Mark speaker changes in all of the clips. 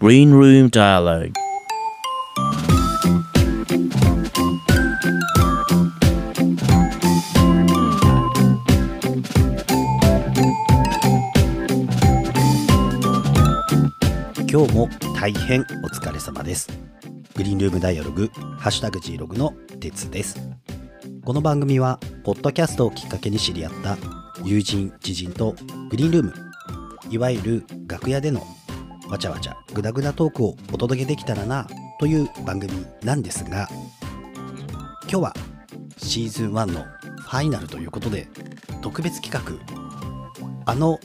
Speaker 1: Green Room Dialogue.
Speaker 2: 今日も大変お疲れ様です。グリーンルームダイアログハッシュタグ G ログの鉄です。この番組はポッドキャストをきっかけに知り合った友人知人とグリーンルームいわゆる楽屋でのわちゃわちゃグダグダトークをお届けできたらなという番組なんですが今日はシーズン1のファイナルということで特別企画あの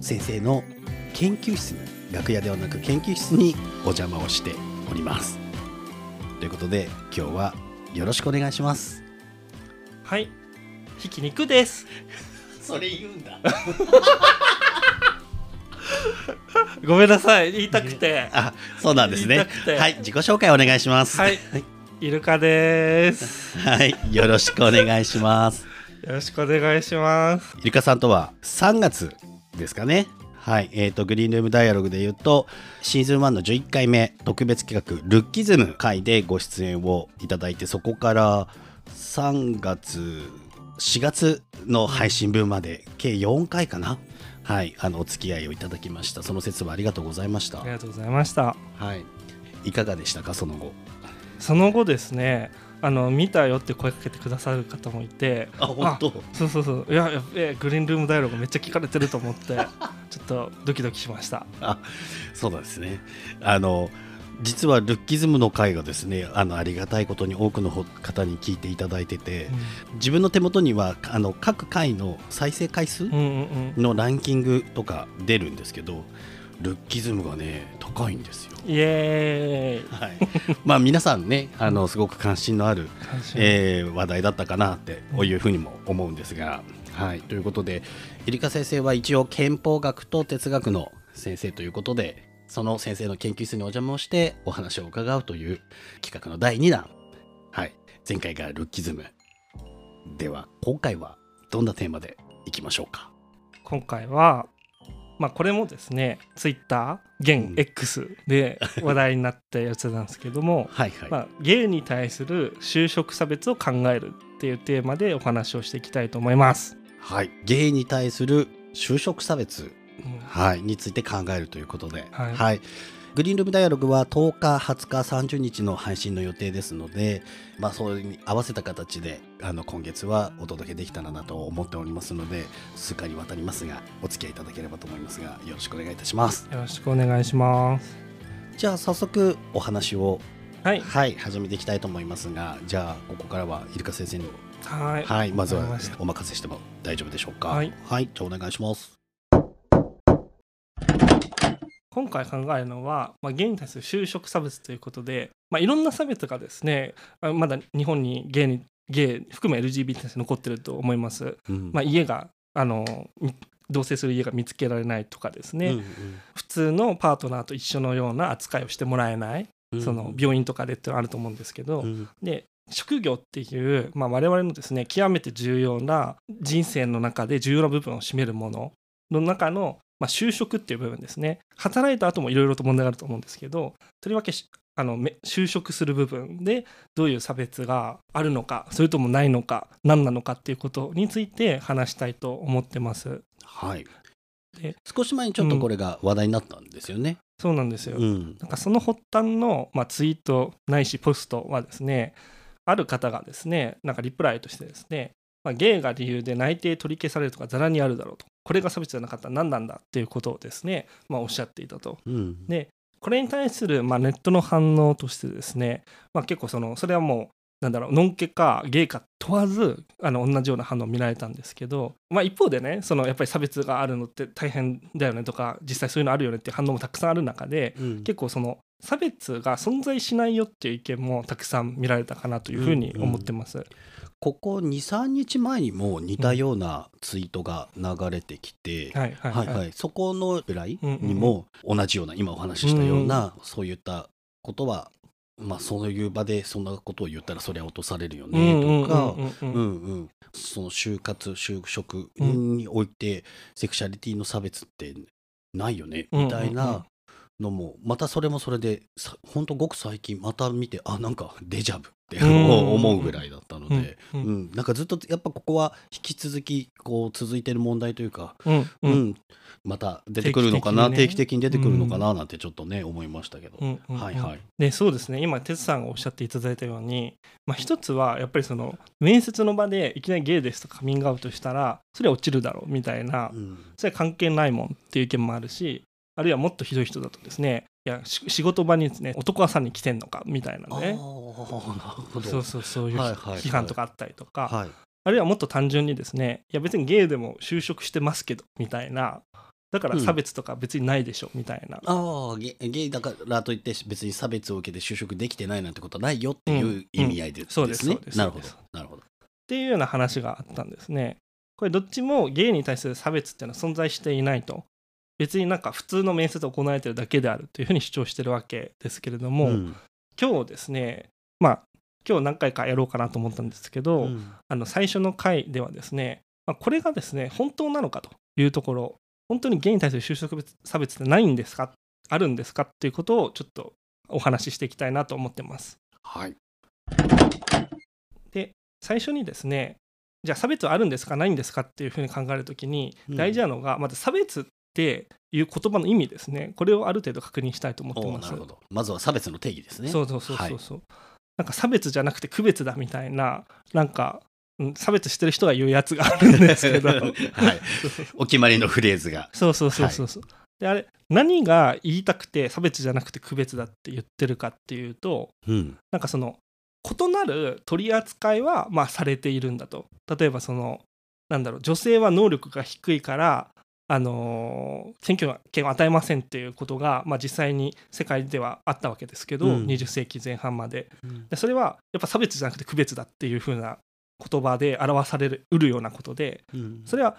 Speaker 2: 先生の研究室に楽屋ではなく研究室にお邪魔をしております。ということで今日はよろしくお願いします。
Speaker 3: はい、ひき肉です。
Speaker 2: それ言うんだ
Speaker 3: ごめんなさい、言いたくて。
Speaker 2: あそうなんですね。はい自己紹介お願いします。
Speaker 3: はい、イルカです。
Speaker 2: はいよろしくお願いします。
Speaker 3: よろしくお願いします。
Speaker 2: ゆりかさんとは3月ですかね。はい、えー、とグリーンルームダイアログで言うとシーズン1の11回目特別企画ルッキズム回でご出演をいただいてそこから3月4月の配信分まで計4回かなはいあのお付き合いをいただきました。その説はありがとうございました。
Speaker 3: ありがとうございました。
Speaker 2: はい。いかがでしたか？その後。
Speaker 3: その後ですね、あの見たよって声かけてくださる方もいて、
Speaker 2: あ本当？
Speaker 3: そうそうそう、いや、やっべえグリーンルームダイアログめっちゃ聞かれてると思って、ちょっとドキドキしました。
Speaker 2: あそうなんですね。あの実はルッキズムの回がですねあのありがたいことに多くの方に聞いていただいてて、自分の手元にはあの各回の再生回数
Speaker 3: うん、うんうんうん。
Speaker 2: のランキングとか出るんですけどルッキズムがね高いんですよ。
Speaker 3: イエーイ。
Speaker 2: はい、まあ皆さんねあのすごく関心のある、えー話題だったかなってこういうふうにも思うんですが、はい、ということでエリカ先生は一応憲法学と哲学の先生ということでその先生の研究室にお邪魔をしてお話を伺うという企画の第2弾、はい、前回がルッキズム。では今回はどんなテーマでいきましょうか？
Speaker 3: 今回は、まあ、これもですねツイッター現 X で話題になったやつなんですけども、
Speaker 2: はいはい、
Speaker 3: まあ、ゲイに対する就職差別を考えるっていうテーマでお話をしていきたいと思います。
Speaker 2: はい、ゲイに対する就職差別。
Speaker 3: うん
Speaker 2: はい、について考えるということで、
Speaker 3: はい。
Speaker 2: グリーンルームダイアログは10日、20日、30日の配信の予定ですので、まあ、それに合わせた形であの今月はお届けできたらなと思っておりますので数回にわたりますがお付き合いいただければと思いますがよろしくお願いいたします。
Speaker 3: よろしくお願いします。
Speaker 2: じゃあ早速お話を、
Speaker 3: はい、
Speaker 2: はい、始めていきたいと思いますがじゃあここからはイルカ先生に、
Speaker 3: はい、
Speaker 2: はい、まずはお任せしても大丈夫でしょうか？
Speaker 3: はい、
Speaker 2: はい、じゃあお願いします
Speaker 3: 今回考えるのは、まあ、ゲイに対する就職差別ということで、まあ、いろんな差別がですねあまだ日本にゲイにゲイ含め LGBT として残ってると思います。
Speaker 2: うん。
Speaker 3: まあ、家があのみ同棲する家が見つけられないとかですね、
Speaker 2: うん
Speaker 3: 普通のパートナーと一緒のような扱いをしてもらえない、
Speaker 2: うん
Speaker 3: その病院とかでってあると思うんですけど、
Speaker 2: うん。
Speaker 3: で職業っていう、まあ、我々のですね極めて重要な人生の中で重要な部分を占めるものの中の、まあ、就職っていう部分ですね。働いた後もいろいろと問題があると思うんですけどとりわけしあのめ就職する部分でどういう差別があるのかそれともないのか何なのかっていうことについて話したいと思ってます。
Speaker 2: はい。
Speaker 3: で
Speaker 2: 少し前にちょっとこれが話題になったんですよね。
Speaker 3: そうなんですよ、
Speaker 2: うん。
Speaker 3: なんかその発端の、まあ、ツイートないしポストはですねある方がですねなんかリプライとしてですね、まあ、ゲイが理由で内定取り消されるとかざらにあるだろうと。これが差別じゃなかったら何なんだっていうことをですね、まあ、おっしゃっていたと。
Speaker 2: うん。
Speaker 3: でこれに対する、まあ、ネットの反応としてですね、まあ、結構そのそれはもうなんだろうノンケかゲイか問わずあの同じような反応を見られたんですけど、まあ、一方でねそのやっぱり差別があるのって大変だよねとか実際そういうのあるよねっていう反応もたくさんある中で
Speaker 2: うん。
Speaker 3: 結構その差別が存在しないよっていう意見もたくさん見られたかなというふうに思ってます。
Speaker 2: ここ23日前にも似たようなツイートが流れてきて、そこのぐらい
Speaker 3: うんうんうん。
Speaker 2: にも同じような今お話ししたような、そういったことはまあそういう場でそんなことを言ったらそりゃ落とされるよねとかその就活就職においてセクシャリティの差別ってないよね
Speaker 3: うん。
Speaker 2: みたいなのもまたそれもそれでさほんとごく最近また見てあなんかデジャブって
Speaker 3: うん。
Speaker 2: 思うぐらいだったので、
Speaker 3: う
Speaker 2: うん。ん。なんかずっとやっぱここは引き続きこう続いてる問題というか、
Speaker 3: うん。う
Speaker 2: うん。んまた出てくるのかな定期
Speaker 3: 定期
Speaker 2: 的に出てくるのかななんてちょっとね思いましたけど、
Speaker 3: うん。うん。
Speaker 2: はいはい。
Speaker 3: でそうですね。今哲さんがおっしゃっていただいたように、まあ、一つはやっぱりその面接の場でいきなりゲイですとカミングアウトしたらそれは落ちるだろうみたいな
Speaker 2: うん。
Speaker 3: それは関係ないもんっていう意見もあるしあるいはもっとひどい人だとですねいやし仕事場にですね男はさんに来てんのかみたいなね。そうそうそういう
Speaker 2: はいはいはい。
Speaker 3: 批判とかあったりとか、
Speaker 2: はい。
Speaker 3: あるいはもっと単純にですねいや別にゲイでも就職してますけどみたいな。だから差別とか別にないでしょみたいな、
Speaker 2: ああゲゲイだからといって別に差別を受けて就職できてないなんてことはないよっていう意味合いで
Speaker 3: うんそう
Speaker 2: ですね
Speaker 3: ですそうです。
Speaker 2: なるほど。なるほど。
Speaker 3: っていうような話があったんですね。これどっちもゲイに対する差別っていうのは存在していないと。別になんか普通の面接を行われてるだけであるというふうに主張してるわけですけれども、
Speaker 2: ん。
Speaker 3: 今日ですねまあ今日何回かやろうかなと思ったんですけど、
Speaker 2: うん。
Speaker 3: あの最初の回ではですね、まあ、これがですね本当なのかというところ本当にゲイに対する就職差別ってないんですかあるんですかっていうことをちょっとお話ししていきたいなと思ってます。
Speaker 2: はい。
Speaker 3: で最初にですねじゃあ差別はあるんですかないんですかっていうふうに考えるときに
Speaker 2: うん。
Speaker 3: 大事なのが、まず差別っていう言葉の意味ですね。これをある程度確認したいと思ってます。
Speaker 2: なるほど。まずは差別の定義ですね。
Speaker 3: そうそうそうそうそう、なんか差別じゃなくて区別だみたいななんか、うん、差別してる人が言うやつがあるんですけど。
Speaker 2: はい。お決まりのフレーズが。
Speaker 3: そうそうそうそうそう、であれ何が言いたくて差別じゃなくて区別だって言ってるかっていうと
Speaker 2: うん。
Speaker 3: なんかその異なる取り扱いはまあされているんだと。例えばそのなんだろう女性は能力が低いからあのー選挙権を与えませんっていうことが、まあ、実際に世界ではあったわけですけど、
Speaker 2: うん。
Speaker 3: 20世紀前半まで。でそれはやっぱ差別じゃなくて区別だっていう風な言葉で表されるうるようなことで
Speaker 2: うん。
Speaker 3: それは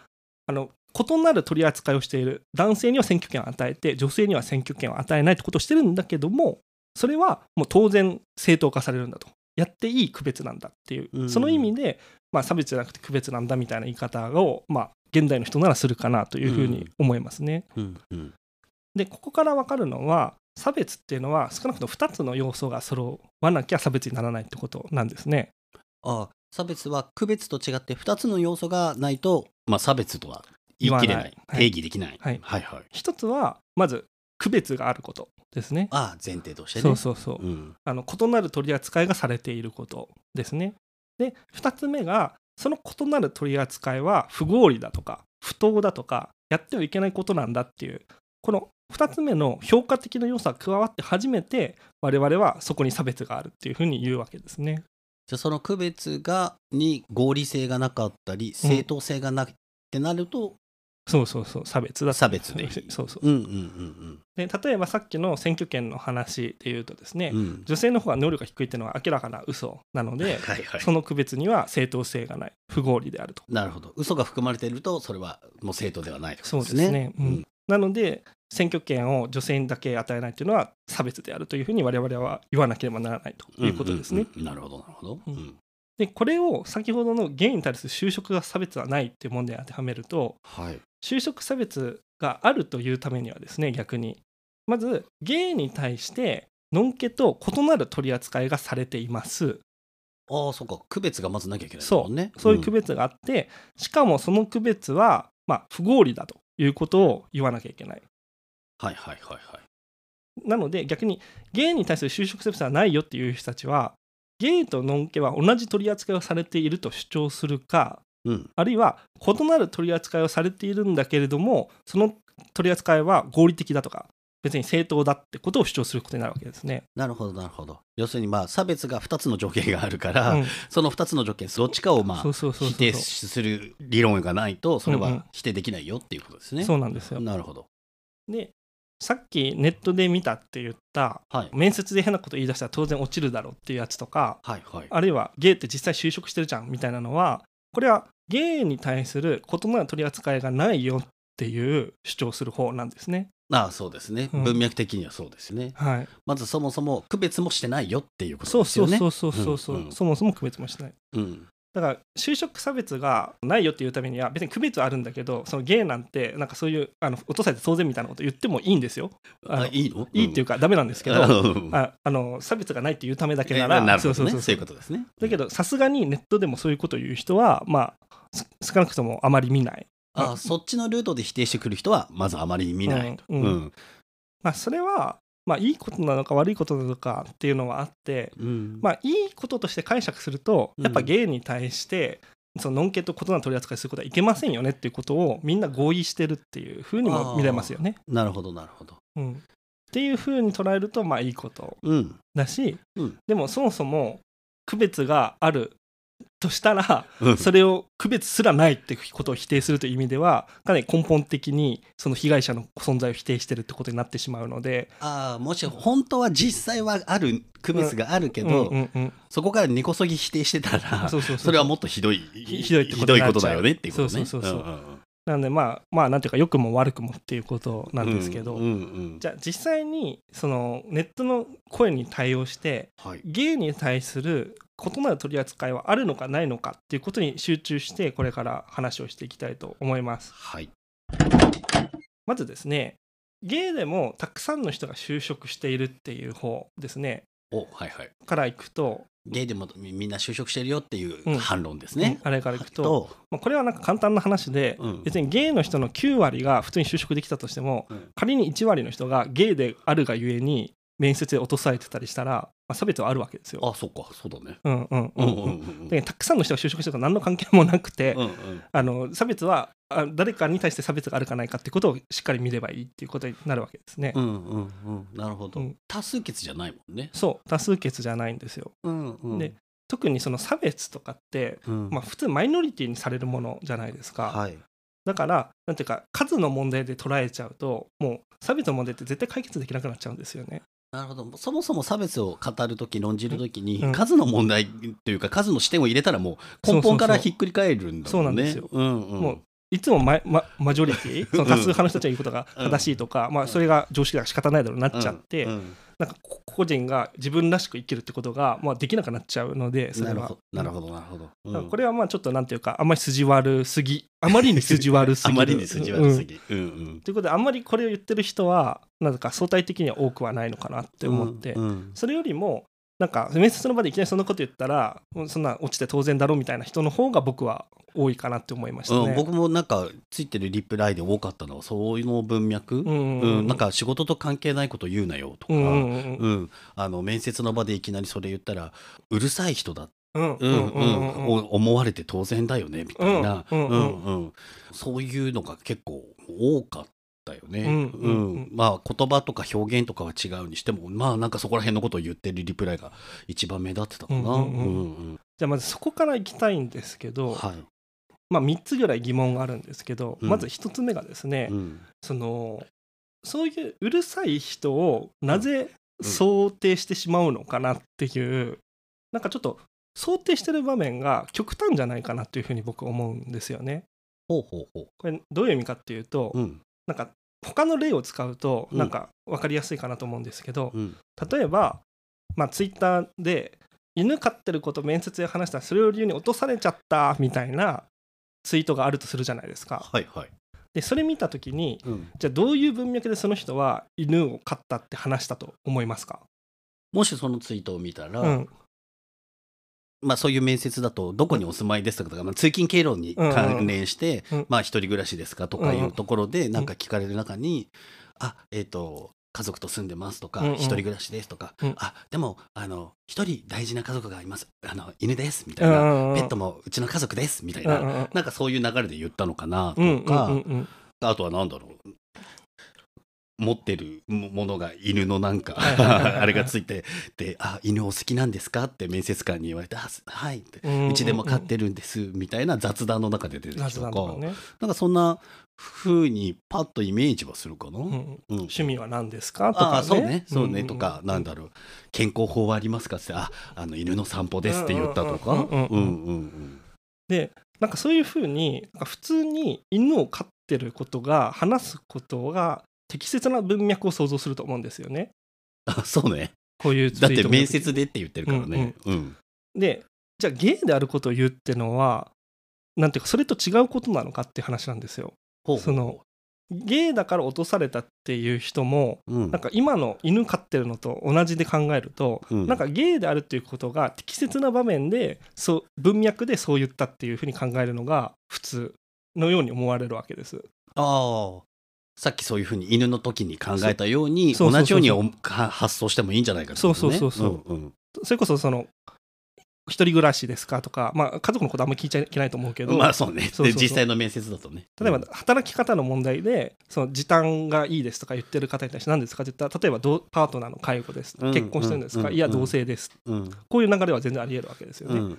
Speaker 3: あの異なる取り扱いをしている男性には選挙権を与えて女性には選挙権を与えないってことをしてるんだけどもそれはもう当然正当化されるんだと。やっていい区別なんだっていう、
Speaker 2: うん。
Speaker 3: その意味で、まあ、差別じゃなくて区別なんだみたいな言い方を、まあ、現代の人ならするかなというふうに思いますね。でここから分かるのは差別っていうのは少なくとも2つの要素が揃わなきゃ差別にならないってことなんですね。
Speaker 2: あ差別は区別と違って2つの要素がないと、まあ、差別とは言い切れない定義できない、
Speaker 3: はい
Speaker 2: はいはい
Speaker 3: 一つはまず区別があることですね。
Speaker 2: ああ前提としてね
Speaker 3: そうそうそう。
Speaker 2: うん
Speaker 3: あの異なる取り扱いがされていることですね。で2つ目がその異なる取り扱いは不合理だとか不当だとかやってはいけないことなんだっていうこの2つ目の評価的な要素が加わって初めて我々はそこに差別があるっていうふうに言うわけですね。
Speaker 2: じゃあその区別がに合理性がなかったり正当性がなくってなると、
Speaker 3: そうそうそう差別だ
Speaker 2: 差別で。
Speaker 3: そうそう
Speaker 2: う。ん、うんうん
Speaker 3: で例えばさっきの選挙権の話で言うとですね、
Speaker 2: うん。うん
Speaker 3: 女性の方が能力が低いっていうのは明らかな嘘なので
Speaker 2: はいはい。
Speaker 3: その区別には正当性がない。不合理であると。
Speaker 2: なるほど。嘘が含まれているとそれはもう正当ではないという
Speaker 3: そうですね。うん。
Speaker 2: うん。
Speaker 3: なので選挙権を女性にだけ与えないというのは差別であるというふうに我々は言わなければならないということですね。
Speaker 2: うんうんうん。なるほどなるほど、
Speaker 3: う
Speaker 2: うんん
Speaker 3: でこれを先ほどのゲイに対する就職が差別はないっていう問題に当てはめると
Speaker 2: はい。
Speaker 3: 就職差別があるというためにはですね逆に。まずゲイに対してのんけと異なる取り扱いがされています。
Speaker 2: ああそうか。区別がまずなきゃいけない
Speaker 3: そう
Speaker 2: もんね。
Speaker 3: そう。いう区別があって、しかもその区別は、まあ、不合理だということを言わなきゃいけない。
Speaker 2: はいはいはいはい。
Speaker 3: なので逆にゲイに対する就職差別はないよっていう人たちはゲイとノンケは同じ取り扱いをされていると主張するか
Speaker 2: うん。
Speaker 3: あるいは異なる取り扱いをされているんだけれどもその取り扱いは合理的だとか別に正当だってことを主張することになるわけですね。
Speaker 2: なるほどなるほど。要するにまあ差別が2つの条件があるから、
Speaker 3: うん。
Speaker 2: その2つの条件どっちかをまあ否定する理論がないとそれ
Speaker 3: うんうん。
Speaker 2: は否定できないよっていうことですね、
Speaker 3: そうなんですよ。
Speaker 2: なるほど。
Speaker 3: でさっきネットで見たって言った
Speaker 2: はい。
Speaker 3: 面接で変なこと言い出したら当然落ちるだろうっていうやつとか
Speaker 2: はいはい。
Speaker 3: あるいはゲイって実際就職してるじゃんみたいなのはこれはゲイに対する異なる取り扱いがないよっていう主張する方なんですね。
Speaker 2: ああそうですね、
Speaker 3: うん。
Speaker 2: 文脈的にはそうですね。
Speaker 3: はい、
Speaker 2: まずそもそも区別もしてないよっていうことですよね。
Speaker 3: そうそうそうそうそう、
Speaker 2: う。んうん。
Speaker 3: そもそも区別もしない。
Speaker 2: うん
Speaker 3: だから就職差別がないよっていうためには別に区別はあるんだけどそのゲイなんてなんかそういうあの落とされて当然みたいなこと言ってもいいんですよ。あ
Speaker 2: いいの？
Speaker 3: いいっていうかダメなんですけど、
Speaker 2: うん。
Speaker 3: ああの差別がないっていうためだけ
Speaker 2: え
Speaker 3: なら、
Speaker 2: なるほどね。
Speaker 3: そうそうそう
Speaker 2: そう。いうことですね。
Speaker 3: だけどさすがにネットでもそういうことを言う人はまあす少なくともあまり見ない。
Speaker 2: あそっちのルートで否定してくる人はまずあまり見ないと、
Speaker 3: うん。うん。まあ、それは、まあ、いいことなのか悪いことなのかっていうのはあって、
Speaker 2: うん。
Speaker 3: まあ、いいこととして解釈するとやっぱゲイに対して、そのノンケと異なる取り扱いすることはいけませんよねっていうことをみんな合意してるっていうふうにも見れますよね。
Speaker 2: なるほどなるほど。
Speaker 3: うん、っていうふうに捉えるとまあいいこと
Speaker 2: うん。
Speaker 3: だし、
Speaker 2: うん。
Speaker 3: でもそもそも区別があるとしたら
Speaker 2: うん。
Speaker 3: それを区別すらないってことを否定するという意味ではかなり根本的にその被害者の存在を否定してるってことになってしまうので。
Speaker 2: ああもし本当は実際はある区別があるけど、そこから根こそぎ否定してたら
Speaker 3: そうそうそう
Speaker 2: それはもっとひどい
Speaker 3: ひひどい
Speaker 2: ひどいことだよねっていうことね。
Speaker 3: そうそうそうそう。ん
Speaker 2: んん。
Speaker 3: なんでまあまあなんていうか良くも悪くもっていうことなんですけど、じゃあ実際にそのネットの声に対応して
Speaker 2: はい。
Speaker 3: ゲイに対する異なる取り扱いはあるのかないのかっていうことに集中してこれから話をしていきたいと思います。
Speaker 2: はい。
Speaker 3: まずですねゲイでもたくさんの人が就職しているっていう方ですね。
Speaker 2: おはいはい。
Speaker 3: からいくと、
Speaker 2: ゲイでもみみんな就職してるよっていう
Speaker 3: うん。
Speaker 2: 反論ですね、
Speaker 3: あれからいくと、
Speaker 2: と、
Speaker 3: まあ、これはなんか簡単な話で、
Speaker 2: うん。
Speaker 3: 別にゲイの人の9割が普通に就職できたとしても
Speaker 2: うん。
Speaker 3: 仮に1割の人がゲイであるがゆえに面接で落とされてたりしたら、まあ、差別はあるわけですよ。
Speaker 2: あそっか。そうだね。
Speaker 3: うんうんう
Speaker 2: うん。ん
Speaker 3: う
Speaker 2: うんん。うん
Speaker 3: でたくさんの人が就職してると何の関係もなくて、
Speaker 2: うんうん。
Speaker 3: あの差別はあ誰かに対して差別があるかないかってことをしっかり見ればいいっていうことになるわけですね。
Speaker 2: うんうんうん。なるほど、
Speaker 3: うん。
Speaker 2: 多数決じゃないもんね。
Speaker 3: そう。多数決じゃないんですよ。
Speaker 2: うんうん。
Speaker 3: で特にその差別とかって、
Speaker 2: うん。
Speaker 3: まあ、普通マイノリティにされるものじゃないですか。
Speaker 2: はい。
Speaker 3: だからなんていうか数の問題で捉えちゃうともう差別の問題って絶対解決できなくなっちゃうんですよね。
Speaker 2: なるほど。そもそも差別を語るとき論じるときに、
Speaker 3: うん。
Speaker 2: 数の問題というか数の視点を入れたらもう根本からひっくり返るんだもんね。
Speaker 3: そう
Speaker 2: んうん。
Speaker 3: もういつもマママジョリティその多数派の人たちが言うことが正しいとか、まあ、それが常識だから仕方ないだろうなっちゃって、
Speaker 2: うん。うん。
Speaker 3: なんかこ個人が自分らしく生きるってことが、まあ、できなくなっちゃうのでそれは。
Speaker 2: なるほど。なるほど。
Speaker 3: これはまあちょっとなんていうかあんまり筋悪すぎ。あまりに筋悪すぎる。
Speaker 2: あまりに筋悪す
Speaker 3: うん。
Speaker 2: ぎ、うんうん。
Speaker 3: ということであんまりこれを言ってる人はなんか相対的には多くはないのかなって思って、
Speaker 2: うんうん。
Speaker 3: それよりもなんか面接の場でいきなりそんなこと言ったらそんな落ちて当然だろうみたいな人の方が僕は多いかなって思いましたね。
Speaker 2: うん、僕もなんかついてるリプライで多かったのはそういうの文脈、
Speaker 3: うんうん
Speaker 2: うん。なんか仕事と関係ないこと言うなよとか、
Speaker 3: う
Speaker 2: うんん
Speaker 3: うんうん。うん。
Speaker 2: あの面接の場でいきなりそれ言ったらうるさい人だ、
Speaker 3: うんうん
Speaker 2: うんうん
Speaker 3: うんうん。
Speaker 2: お思われて当然だよねみたいな、
Speaker 3: うんうんうん。
Speaker 2: うんそういうのが結構多かったよね。
Speaker 3: うんうんうん。
Speaker 2: まあ言葉とか表現とかは違うにしてもまあなんかそこら辺のことを言ってるリプライが一番目立ってたかな。
Speaker 3: うんうんうん。
Speaker 2: うんうん。
Speaker 3: じゃあまずそこから行きたいんですけど、
Speaker 2: はい。
Speaker 3: まあ、3つぐらい疑問があるんですけど、
Speaker 2: うん。
Speaker 3: まず1つ目がですね、
Speaker 2: うん。
Speaker 3: そのそういううるさい人をなぜ
Speaker 2: うん。
Speaker 3: 想定してしまうのかなっていう、なんかちょっと想定してる場面が極端じゃないかなっていうふうに僕思うんですよね。
Speaker 2: ほうほうほう。
Speaker 3: これどういう意味かっていうと、
Speaker 2: うん。
Speaker 3: なんか他の例を使うと
Speaker 2: うん。
Speaker 3: なんか分かりやすいかなと思うんですけど、
Speaker 2: うん。
Speaker 3: 例えば、まあ、ツイッターで犬飼ってること面接で話したらそれを理由に落とされちゃったみたいなツイートがあるとするじゃないですか。
Speaker 2: はいはい。
Speaker 3: でそれ見た時に
Speaker 2: うん。
Speaker 3: じゃあどういう文脈でその人は犬を飼ったって話したと思いますか、
Speaker 2: もしそのツイートを見たら、
Speaker 3: うん
Speaker 2: まあそういう面接だとどこにお住まいですかとか、まあ、通勤経路に関連して、まあ一人暮らしですかとかい
Speaker 3: う
Speaker 2: ところでなんか聞かれる中に、あえっ、と家族と住んでますとか、一人暮らしですとか、
Speaker 3: うん。
Speaker 2: あでもあの一人大事な家族がいます。あの犬ですみたいな、ペット
Speaker 3: も
Speaker 2: もうちの家族ですみたいな、
Speaker 3: う
Speaker 2: なんかそういう流れで言ったのかなと
Speaker 3: うん
Speaker 2: か、あとはなんだろう持ってるもものが犬のなんかあれがついてで「あ犬お好きなんですか?」って面接官に言われて「あすはい」って。
Speaker 3: う
Speaker 2: ちでも飼ってるんですみたいな雑談の中で出てきた
Speaker 3: 雑
Speaker 2: とか
Speaker 3: ね、
Speaker 2: なんかそんな風にパッとイメージはするかな？うん
Speaker 3: うん。趣味は何ですか？とかね。
Speaker 2: そうね。そうね、とかなんだろう。健康法はありますかってああの犬の散歩ですって言ったとか。
Speaker 3: でなんかそういうふうに普通に犬を飼ってることが話すことが適切な文脈を想像すると思うんですよね。
Speaker 2: あそうね
Speaker 3: こういう
Speaker 2: だって面接でって言ってるからね。うん
Speaker 3: でじゃあゲイであることを言うってのはなんていうかそれと違うことなのかって話なんですよ。
Speaker 2: ほう
Speaker 3: そのゲイだから落とされたっていう人も
Speaker 2: うん
Speaker 3: なんか今の犬飼ってるのと同じで考えると、
Speaker 2: うん
Speaker 3: なんかゲイであるっていうことが適切な場面でそう文脈でそう言ったっていうふうに考えるのが普通のように思われるわけです。
Speaker 2: ああさっきそういうふうに犬の時に考えたように同じようにおか発想してもいいんじゃないかとね。
Speaker 3: そうそうそうそ
Speaker 2: う。んうん。
Speaker 3: それこそその一人暮らしですかとか、まあ、家族のことあんまり聞いちゃいけないと思うけど、
Speaker 2: まあそうね。
Speaker 3: そう
Speaker 2: 実際の面接だとね。
Speaker 3: 例えば働き方の問題でその時短がいいですとか言ってる方に対して何ですかって言ったら例えばパートナーの介護です、
Speaker 2: うん
Speaker 3: 結婚してるんですか、
Speaker 2: うん
Speaker 3: いや同性です、
Speaker 2: うん。
Speaker 3: こういう流れは全然ありえるわけですよ
Speaker 2: う
Speaker 3: ね。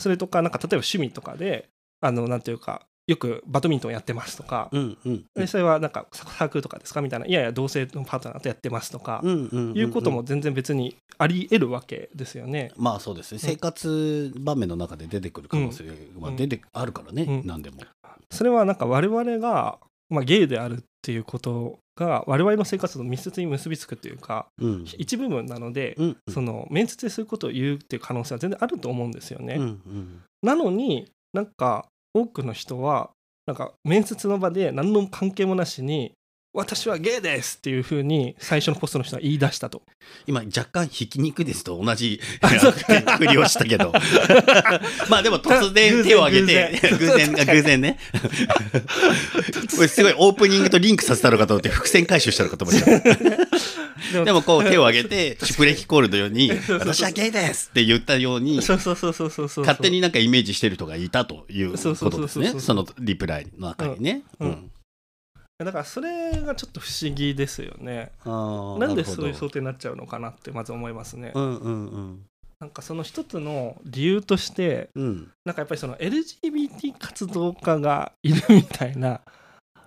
Speaker 3: それとかなんか例えば趣味とかであのなんていうかよくバドミントンやってますとか、
Speaker 2: うんうん。
Speaker 3: でそれはなんかサークルとかですか？みたいな。いやいや同性のパートナーとやってますとか、
Speaker 2: うんうんんん。
Speaker 3: いうことも全然別にあり得るわけですよね。
Speaker 2: まあそうですね。生活場面の中で出てくる可能性は出てあるからね、
Speaker 3: うん。
Speaker 2: 何でも。
Speaker 3: それはなんか我々が、まあ、ゲイであるっていうことが我々の生活と密接に結びつくっていうか
Speaker 2: うん。
Speaker 3: 一部分なので、
Speaker 2: うん
Speaker 3: その面接でそういうことを言うっていう可能性は全然あると思うんですよね。
Speaker 2: うんうん。
Speaker 3: なのになんか多くの人はなんか面接の場で何の関係もなしに私はゲイですっていうふうに最初のポストの人が言い出したと。
Speaker 2: 今若干ひき肉ですと同じ ふりをしたけど。まあでも突然手を挙げて偶
Speaker 3: 偶然。
Speaker 2: 然偶然ね。こ れすごいオープニングとリンクさせたのかと思って伏線回収したのかと思っち
Speaker 3: で
Speaker 2: でもこう手を挙げてシュプレヒコールのように「
Speaker 3: そうそう
Speaker 2: 私はゲイです!」って言ったように勝手になんかイメージしてる人がいたということですね。そのリプライの中にね。
Speaker 3: うん。
Speaker 2: うん
Speaker 3: だからそれがちょっと不思議ですよね。なんでそういう想定になっちゃうのかなってまず思いますね。
Speaker 2: うんうんうん。
Speaker 3: なんかその一つの理由として
Speaker 2: うん。
Speaker 3: なんかやっぱりその LGBT 活動家がいるみたいな。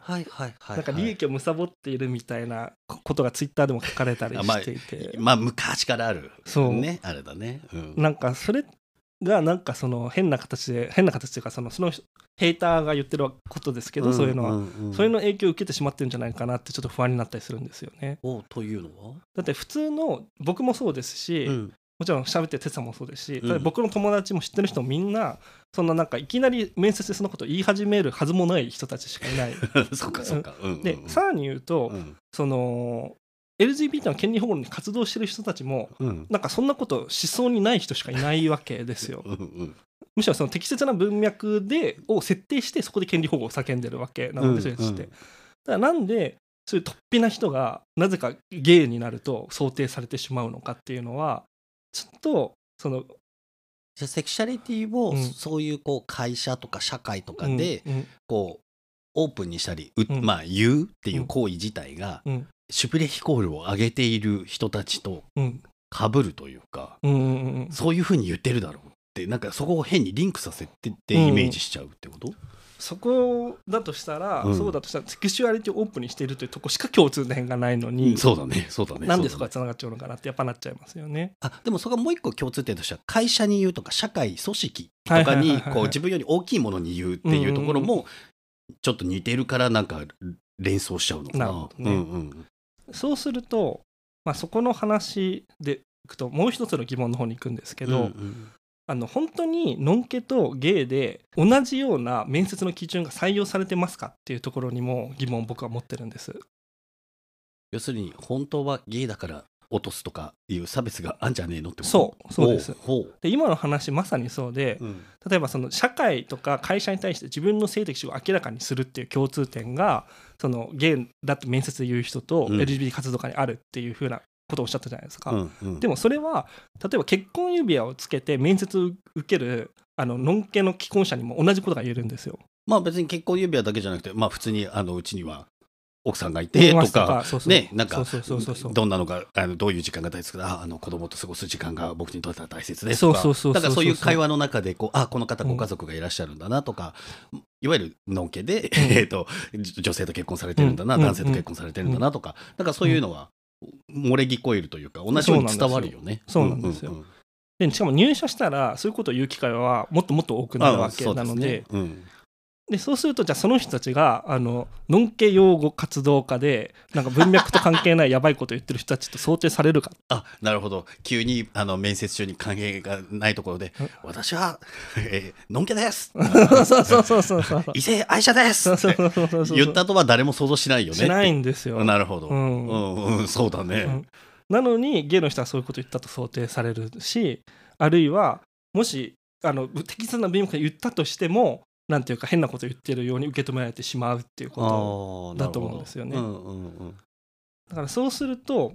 Speaker 2: はいはいはい、
Speaker 3: なんか利益を貪っているみたいなことがツイッターでも書かれたりしていて、
Speaker 2: まあ昔からある。
Speaker 3: そう。
Speaker 2: ねあれだね。うん。
Speaker 3: なんかそれがなんかその変な形で変な形というかそのそのヘイターが言ってることですけど、そういうのは、それの影響を受けてしまってるんじゃないかなってちょっと不安になったりするんですよね。
Speaker 2: おというのは、
Speaker 3: だって普通の僕もそうですし、
Speaker 2: うん。
Speaker 3: もちろん喋ってる哲さんもそうですし、
Speaker 2: うん。
Speaker 3: 僕の友達も知ってる人もみんなそんななんかいきなり面接でそのことを言い始めるはずもない人たちしかいない。
Speaker 2: そうかそうか。うん。うんうん。
Speaker 3: でさらに言うと、
Speaker 2: うん。
Speaker 3: その LGBT の権利保護に活動してる人たちも
Speaker 2: うん。
Speaker 3: なんかそんなことしそうにない人しかいないわけですよ。
Speaker 2: うんうん
Speaker 3: むしろその適切な文脈でを設定してそこで権利保護を叫んでるわけなので、そういう人たちって。だからなんでそういう突飛な人がなぜかゲイになると想定されてしまうのかっていうのはちょっとその
Speaker 2: じゃあセクシャリティを
Speaker 3: うん
Speaker 2: そういうこう会社とか社会とかでこうオープンにしたり、う
Speaker 3: うん。
Speaker 2: まあ言うっていう行為自体が、
Speaker 3: うん。
Speaker 2: シュプレヒコールを上げている人たちと
Speaker 3: うん。
Speaker 2: 被るというか、そういうふうに言ってるだろうってなんかそこを変にリンクさせてって
Speaker 3: うん。
Speaker 2: イメージしちゃうってこと、
Speaker 3: そこだとしたら、
Speaker 2: うん。
Speaker 3: そうだとしたらセクシュアリティをオープンにしているというとこしか共通点がないのに、
Speaker 2: そうだねそうだね
Speaker 3: なんでそこがつながっちゃうのかなってやっぱなっちゃいますよね。
Speaker 2: あでもそこはもう一個共通点としては会社に言うとか社会組織とかにこう自分より大きいものに言うっていうところもちょっと似てるからなんか連想しちゃうのかな。
Speaker 3: なね。
Speaker 2: うんうん。
Speaker 3: そうすると、まあ、そこの話でいくともう一つの疑問の方に行くんですけど、
Speaker 2: うんうん
Speaker 3: あの本当にノンケとゲイで同じような面接の基準が採用されてますかっていうところにも疑問を僕は持ってるんです。
Speaker 2: 要するに本当はゲイだから落とすとかいう差別があんじゃねえのってこと？
Speaker 3: そうそうです。で今の話まさにそうで
Speaker 2: ほう、うん。
Speaker 3: 例えばその社会とか会社に対して自分の性的指向を明らかにするっていう共通点がそのゲイだって面接で言う人と
Speaker 2: うん。
Speaker 3: LGBT 活動家にあるっていうふうなことをおっしゃったじゃないですか。
Speaker 2: うんうん。
Speaker 3: でもそれは例えば結婚指輪をつけて面接を受けるあのノンケの既婚者にも同じことが言えるんですよ。
Speaker 2: まあ別に結婚指輪だけじゃなくてまあ普通にあのうちには奥さんがいてとかねなんか
Speaker 3: そうそうそうそう。
Speaker 2: どんなのがあのどういう時間が大切か。ああの子供と過ごす時間が僕にとっては大切ですとか。
Speaker 3: そうそうそうそう
Speaker 2: だからそういう会話の中でこうあこの方ご家族がいらっしゃるんだなとか、いわゆるのんけで、えー、とじ女性と結婚されてるんだな、
Speaker 3: うん。
Speaker 2: 男性と結婚されてるんだなとか、だからそういうのは漏れ聞こえるというか同じように伝わるよね。
Speaker 3: そうなんですよ。
Speaker 2: うんうんうん。
Speaker 3: でしかも入社したらそういうことを言う機会はもっともっと多くなるわけなので
Speaker 2: うん
Speaker 3: でそうするとじゃあその人たちがあののんけ擁護活動家でなんか文脈と関係ないやばいこと言ってる人たちと想定されるか。
Speaker 2: あなるほど。急にあの面接中に関係がないところで
Speaker 3: うん「
Speaker 2: 私は、えーのんけです。
Speaker 3: そうそうそうそうそう
Speaker 2: 異性愛者です!」
Speaker 3: そうそう
Speaker 2: って
Speaker 3: そうそう。そう
Speaker 2: 言ったとは誰も想像しないよね。
Speaker 3: しない
Speaker 2: ん
Speaker 3: んですよ。
Speaker 2: なるほど、
Speaker 3: う
Speaker 2: うんんうんそうだね、
Speaker 3: うん。なのにゲイの人はそういうこと言ったと想定されるしあるいはもしあの適切な文脈で言ったとしてもなんていうか変なこと言ってるように受け止められてしまうっていうことだと思うんですよね。
Speaker 2: うんうんうん。
Speaker 3: だからそうすると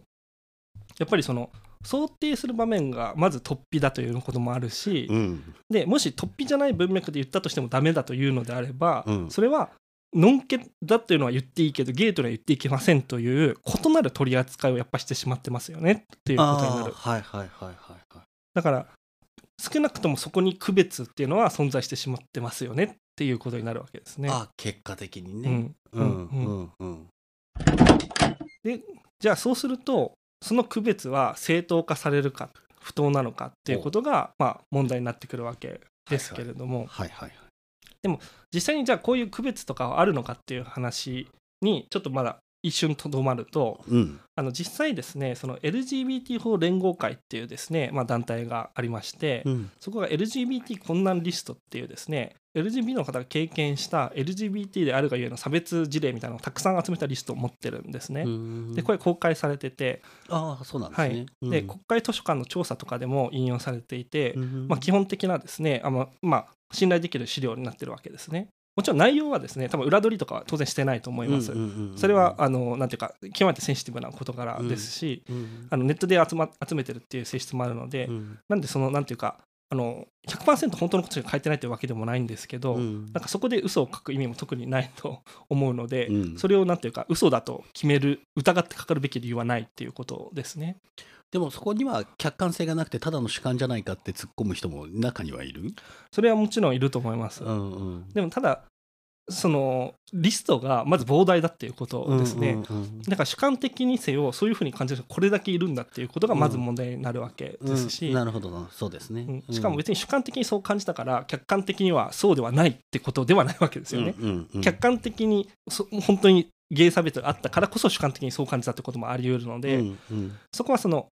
Speaker 3: やっぱりその想定する場面がまず突飛だということもあるし、
Speaker 2: うん。
Speaker 3: でもし突飛じゃない文脈で言ったとしてもダメだというのであれば、
Speaker 2: うん。
Speaker 3: それはのんけだっていうのは言っていいけどゲイというのは言っていけませんという異なる取り扱いをやっぱしてしまってますよねっていうことになる。
Speaker 2: はいはいはいはいはい。
Speaker 3: だから少なくともそこに区別っていうのは存在してしまってますよねっていうことになるわけですね。
Speaker 2: あ結果的にね。
Speaker 3: うん。
Speaker 2: うんうんうん
Speaker 3: でじゃあそうするとその区別は正当化されるか不当なのかっていうことが、まあ、問題になってくるわけですけれども、
Speaker 2: はいはいはい。
Speaker 3: 実際にじゃあこういう区別とかはあるのかっていう話にちょっとまだ一瞬とどまると
Speaker 2: うん。
Speaker 3: あの実際ですねその LGBT 法連合会っていうですね、まあ、団体がありまして、
Speaker 2: うん。
Speaker 3: そこが LGBT 困難リストっていうですね LGBT の方が経験した LGBT であるがゆえの差別事例みたいなのをたくさん集めたリストを持ってるんですね。
Speaker 2: うん。
Speaker 3: でこれ公開されてて、
Speaker 2: ああそうなんですね、うん。
Speaker 3: で国会図書館の調査とかでも引用されていて、
Speaker 2: うん。
Speaker 3: まあ、基本的なですねあの、まあ、信頼できる資料になってるわけですね。もちろん内容はですね多分裏取りとかは当然してないと思います。それはあのなんていうか極めてセンシティブな事柄ですし、
Speaker 2: うん。
Speaker 3: あのネットで集,、ま、集めてるっていう性質もあるので、
Speaker 2: うん。
Speaker 3: なんでそのなんていうかあの100%本当のことしか書いてないというわけでもないんですけど、
Speaker 2: うん。
Speaker 3: なんかそこで嘘を書く意味も特にないと思うので、
Speaker 2: うん。
Speaker 3: それをなんていうか嘘だと決める疑ってかかるべき理由はないっていうことですね。
Speaker 2: でもそこには客観性がなくてただの主観じゃないかって突っ込む人も中にはいる、
Speaker 3: それはもちろんいると思います。
Speaker 2: うんうん、
Speaker 3: でもただそのリストがまず膨大だっていうことですね。
Speaker 2: うんうんうん。
Speaker 3: だから主観的にせよそういうふうに感じる人がこれだけいるんだっていうことがまず問題になるわけですし、
Speaker 2: うん。なるほどな。そうですね、
Speaker 3: うん。しかも別に主観的にそう感じたから客観的にはそうではないってことではないわけですよね。
Speaker 2: うんうんうん。
Speaker 3: 客観的にそ本当にゲイ差別があったからこそ主観的にそう感じたってこともあり得るので、
Speaker 2: うんうん。
Speaker 3: そこはその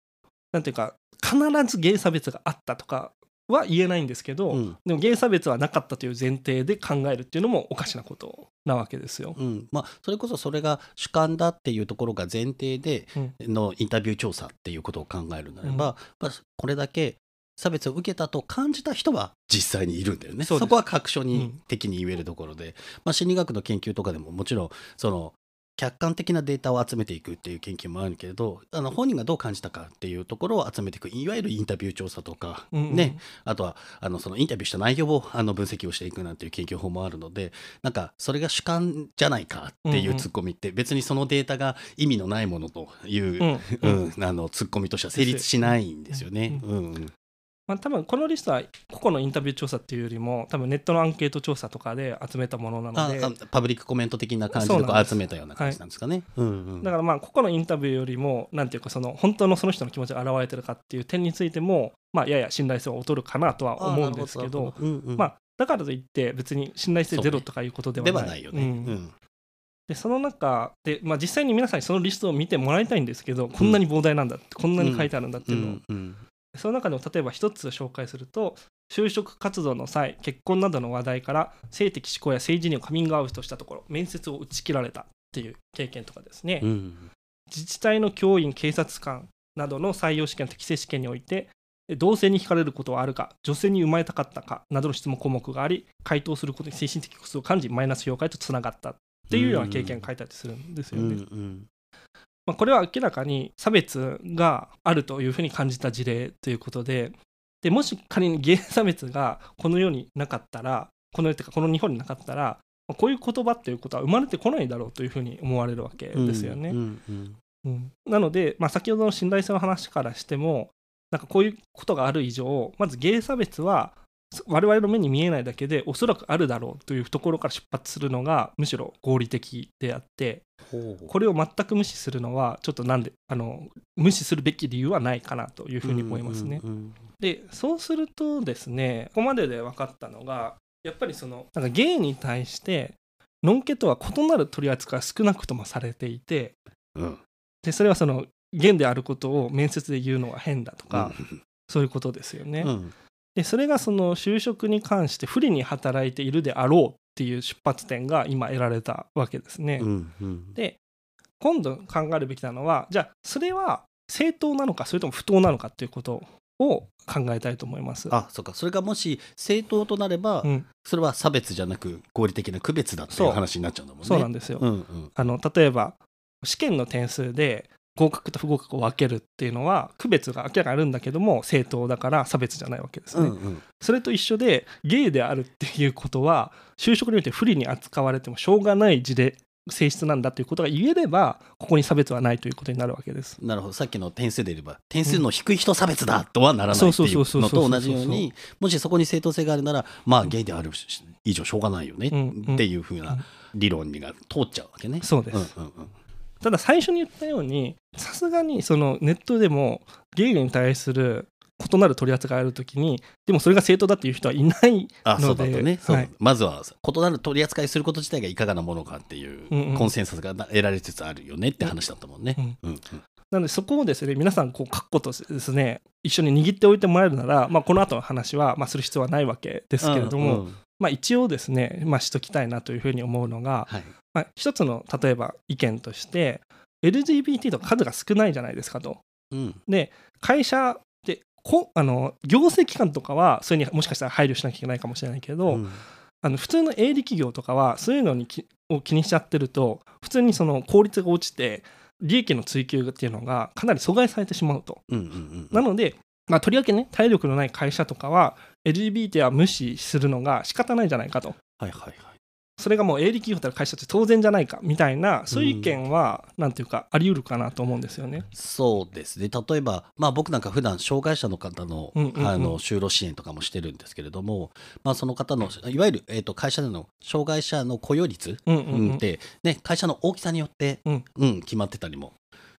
Speaker 3: なんていうか必ずゲイ差別があったとかは言えないんですけど、
Speaker 2: うん。
Speaker 3: でもゲイ差別はなかったという前提で考えるっていうのもおかしなことなわけですよ。
Speaker 2: うん。まあ、それこそそれが主観だっていうところが前提でのインタビュー調査っていうことを考えるならば、
Speaker 3: うん。
Speaker 2: まあ、これだけ差別を受けたと感じた人は実際にいるんだよね。
Speaker 3: そ
Speaker 2: こは確証に
Speaker 3: うん
Speaker 2: 的に言えるところで、まあ、心理学の研究とかでももちろんその客観的なデータを集めていくっていう研究もあるけれどあの本人がどう感じたかっていうところを集めていくいわゆるインタビュー調査とか、
Speaker 3: うんうん。
Speaker 2: ね、あとはあのそのインタビューした内容をあの分析をしていくなんていう研究法もあるのでなんかそれが主観じゃないかっていうツッコミって別にそのデータが意味のないものという、
Speaker 3: うん。
Speaker 2: うん。あのツッコミとしては成立しないんですよね。
Speaker 3: う
Speaker 2: うんうん
Speaker 3: まあ、多分このリストは個々のインタビュー調査っていうよりも多分ネットのアンケート調査とかで集めたものなので
Speaker 2: ああパブリックコメント的な感じで集めたような感じなんです。かね。うんうん
Speaker 3: だからまあ個々のインタビューよりもなんていうかその本当のその人の気持ちが表れてるかっていう点についてもまあやや信頼性は劣るかなとは思うんですけどまあだからといって別に信頼性ゼロとかいうことでは
Speaker 2: で。
Speaker 3: ない
Speaker 2: はないよね。
Speaker 3: う
Speaker 2: うん。ん
Speaker 3: でその中で、まあ、実際に皆さんにそのリストを見てもらいたいんですけどこんなに膨大なんだって、こんなに書いてあるんだって
Speaker 2: う
Speaker 3: いうのを、
Speaker 2: んうん
Speaker 3: その中でも例えば一つ紹介すると就職活動の際結婚などの話題から性的指向や性自認をカミングアウトしたところ面接を打ち切られたっていう経験とかですね、
Speaker 2: うん
Speaker 3: 自治体の教員警察官などの採用試験適正試験において同性に惹かれることはあるか女性に生まれたかったかなどの質問項目があり回答することに精神的苦痛を感じマイナス評価へとつながったっていうような経験が書いたりするんですよね。
Speaker 2: うんうん
Speaker 3: まあ、これは明らかに差別があるというふうに感じた事例ということででもし仮にゲイ差別がこの世になかったらこの世というかこの日本になかったらまあこういう言葉っていうことは生まれてこないだろうというふうに思われるわけですよね。
Speaker 2: うんうん
Speaker 3: うんなので、まあ、先ほどの信頼性の話からしてもなんかこういうことがある以上まずゲイ差別は我々の目に見えないだけでおそらくあるだろうというところから出発するのがむしろ合理的であってこれを全く無視するのはちょっとなんであの無視するべき理由はないかなというふうに思いますね。
Speaker 2: うんうん
Speaker 3: でそうするとですねここまでで分かったのがやっぱりそのなんかゲイに対してノンケとは異なる取り扱いが少なくともされていて
Speaker 2: うん。
Speaker 3: でそれはそのゲイであることを面接で言うのは変だとか、そういうことですよね。
Speaker 2: うん
Speaker 3: でそれがその就職に関して不利に働いているであろうっていう出発点が今得られたわけですね。
Speaker 2: うんうん
Speaker 3: で今度考えるべきなのはじゃあそれは正当なのかそれとも不当なのかっていうことを考えたいと思います。
Speaker 2: あそうかそれがもし正当となれば、
Speaker 3: うん、
Speaker 2: それは差別じゃなく合理的な区別だっていう話になっちゃうんだもんね。
Speaker 3: そうなんですよ。
Speaker 2: うんうん
Speaker 3: あの例えば試験の点数で合格と不合格を分けるっていうのは区別が明らかにあるんだけども正当だから差別じゃないわけですね。
Speaker 2: うんうん。
Speaker 3: それと一緒でゲイであるっていうことは就職において不利に扱われてもしょうがない事例性質なんだということが言えればここに差別はないということになるわけです。
Speaker 2: なるほど。さっきの点数で言えば点数の低い人差別だとはならないっていうのと同じようにもしそこに正当性があるならまあゲイである以上しょうがないよね
Speaker 3: うん
Speaker 2: っていうふうな理論が通っちゃうわけね。
Speaker 3: そうです、
Speaker 2: うんうんうん
Speaker 3: ただ最初に言ったようにさすがにそのネットでもゲイに対する異なる取り扱いがあるときにでもそれが正当だっていう人はいない
Speaker 2: あそう
Speaker 3: ので
Speaker 2: まずは異なる取り扱いすること自体がいかがなものかっていうコンセンサスが得られつつあるよねって話だったもんね。
Speaker 3: なのでそこをですね皆さんこう確固とですね一緒に握っておいてもらえるなら、まあ、この後の話は、まあ、する必要はないわけですけれども、
Speaker 2: うんうん
Speaker 3: まあ、一応ですね、まあ、しときたいなというふうに思うのが、
Speaker 2: はい
Speaker 3: まあ、一つの例えば意見として LGBT とか数が少ないじゃないですかと。
Speaker 2: うん
Speaker 3: で会社でこあの行政機関とかはそれにもしかしたら配慮しなきゃいけないかもしれないけど、
Speaker 2: うん
Speaker 3: あの普通の営利企業とかはそういうのにきを気にしちゃってると普通にその効率が落ちて利益の追求っていうのがかなり阻害されてしまうと。
Speaker 2: うんうんうん
Speaker 3: なので、まあ、とりわけね体力のない会社とかは LGBT は無視するのが仕方ないんじゃないかと。
Speaker 2: はいはいはい。
Speaker 3: それがもう営利企業たら会社って当然じゃないかみたいなそういう意見は、なんていうかあり得るかなと思うんですよね。
Speaker 2: そうですね例えば、まあ、僕なんか普段障害者の方の,、あの就労支援とかもしてるんですけれども、まあ、その方のいわゆる、えー、と会社での障害者の雇用率って、ね、会社の大きさによって、
Speaker 3: うん
Speaker 2: うん決まってたりも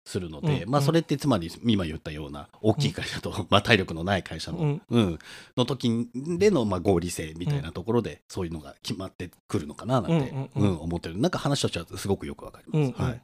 Speaker 2: するので、
Speaker 3: うん
Speaker 2: まあ、それってつまり今言ったような大きい会社と、まあ、体力のない会社の,、
Speaker 3: うん。
Speaker 2: うんの時での、まあ、合理性みたいなところで、そういうのが決まってくるのかななんて、
Speaker 3: うんうんうん。
Speaker 2: うん思ってる。なんか話としてはすごくよくわかります。
Speaker 3: うんうん。
Speaker 2: はい。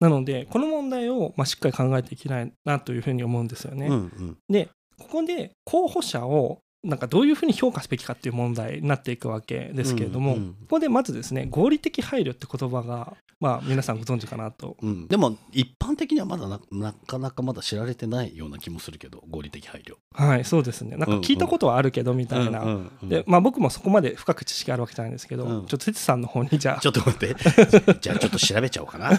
Speaker 3: なのでこの問題を、まあ、しっかり考えていきたいなというふうに思うんですよね。
Speaker 2: うんうん。
Speaker 3: でここで候補者をなんかどういうふうに評価すべきかっていう問題になっていくわけですけれども、
Speaker 2: うんうん
Speaker 3: ここでまずですね合理的配慮って言葉が、まあ、皆さんご存知かなと。
Speaker 2: うん、でも一般的にはまだななかなかまだ知られてないような気もするけど合理的配慮。
Speaker 3: はいそうですね。なんか聞いたことはあるけどみたいな。
Speaker 2: うんうんうん。
Speaker 3: でまあ、僕もそこまで深く知識あるわけじゃないんですけど、
Speaker 2: うん。
Speaker 3: ちょっと哲さんの方にじゃあ。
Speaker 2: ちょっと待って。じゃあちょっと調べちゃおうかな。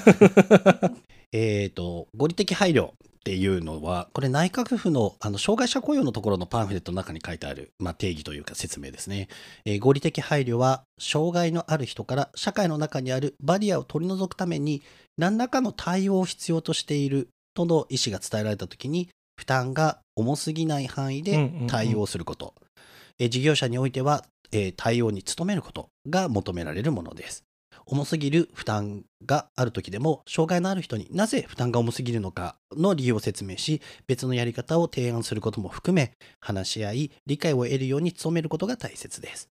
Speaker 2: えっと合理的配慮。っていうのはこれ内閣府のあの障害者雇用のところのパンフレットの中に書いてある、まあ、定義というか説明ですね、えー合理的配慮は障害のある人から社会の中にあるバリアを取り除くために何らかの対応を必要としているとの意思が伝えられたときに負担が重すぎない範囲で
Speaker 3: うんうんうん。
Speaker 2: 対応すること、えー事業者においては、えー対応に努めることが求められるものです重すぎる負担がある時でも障害のある人になぜ負担が重すぎるのかの理由を説明し別のやり方を提案することも含め話し合い理解を得るように努めることが大切です。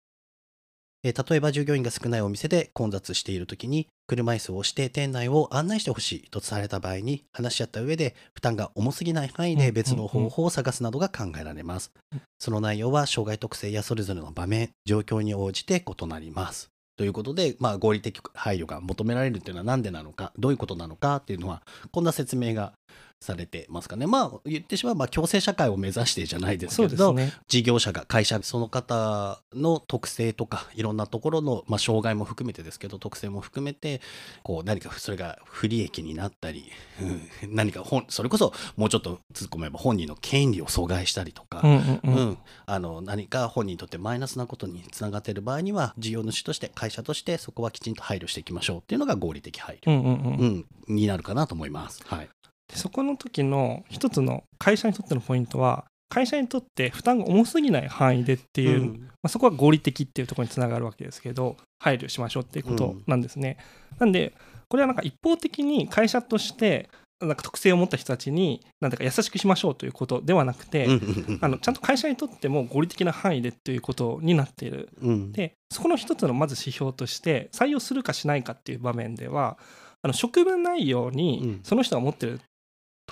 Speaker 2: えー例えば従業員が少ないお店で混雑している時に車椅子を押して店内を案内してほしいと伝えた場合に話し合った上で負担が重すぎない範囲で別の方法を探すなどが考えられます。その内容は障害特性やそれぞれの場面状況に応じて異なりますということで、まあ、合理的配慮が求められるというのは何でなのかどういうことなのかっていうのはこんな説明がされてますかね。まあ言ってしまえば共生社会を目指してじゃないです
Speaker 3: そ
Speaker 2: けれど、
Speaker 3: ね。
Speaker 2: 事業者が会社その方の特性とかいろんなところの、まあ、障害も含めてですけど特性も含めてこう何かそれが不利益になったり、うん何か本それこそもうちょっと突っ込めば本人の権利を阻害したりとか、
Speaker 3: うんうんうん。
Speaker 2: うん。あの何か本人にとってマイナスなことにつながっている場合には事業主として会社としてそこはきちんと配慮していきましょうっていうのが合理的配慮、
Speaker 3: うん。
Speaker 2: になるかなと思います。はい
Speaker 3: でそこの時の一つの会社にとってのポイントは会社にとって負担が重すぎない範囲でっていう、まあ、そこは合理的っていうところにつながるわけですけど配慮しましょうっていうことなんですね。なんでこれはなんか一方的に会社としてなんか特性を持った人たちになんだか優しくしましょうということではなくて、
Speaker 2: うん。うんうん
Speaker 3: あのちゃんと会社にとっても合理的な範囲でということになっている。
Speaker 2: うん。
Speaker 3: でそこの一つのまず指標として採用するかしないかっていう場面ではあの職務内容
Speaker 2: うん。
Speaker 3: にその人が持ってる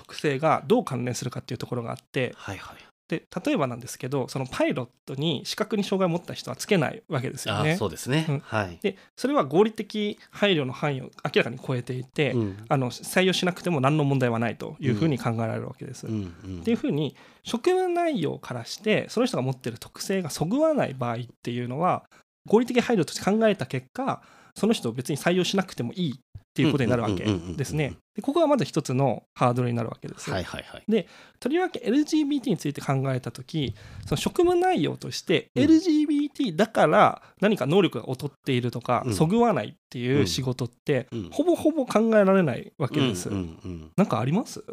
Speaker 3: 特性がどう関連するかっていうところがあって
Speaker 2: はいはい。
Speaker 3: で例えばなんですけどそのパイロットに資格に障害を持った人はつけないわけですよ
Speaker 2: あ
Speaker 3: ね。
Speaker 2: そうですね、
Speaker 3: うん。
Speaker 2: はい、
Speaker 3: でそれは合理的配慮の範囲を明らかに超えていて、
Speaker 2: うん。
Speaker 3: あの採用しなくても何の問題はないというふうに考えられるわけです。
Speaker 2: うんうん
Speaker 3: っていうふうに職務内容からしてその人が持ってる特性がそぐわない場合っていうのは合理的配慮として考えた結果その人を別に採用しなくてもいいっていうことになるわけですね。でここがまず一つのハードルになるわけです。
Speaker 2: はいはいはい。
Speaker 3: とりわけ LGBT について考えた時その職務内容として
Speaker 2: うん。
Speaker 3: LGBT だから何か能力が劣っているとか、
Speaker 2: うん。
Speaker 3: そぐわないっていう仕事って、
Speaker 2: うん。
Speaker 3: ほぼほぼ考えられないわけです。なんかあります？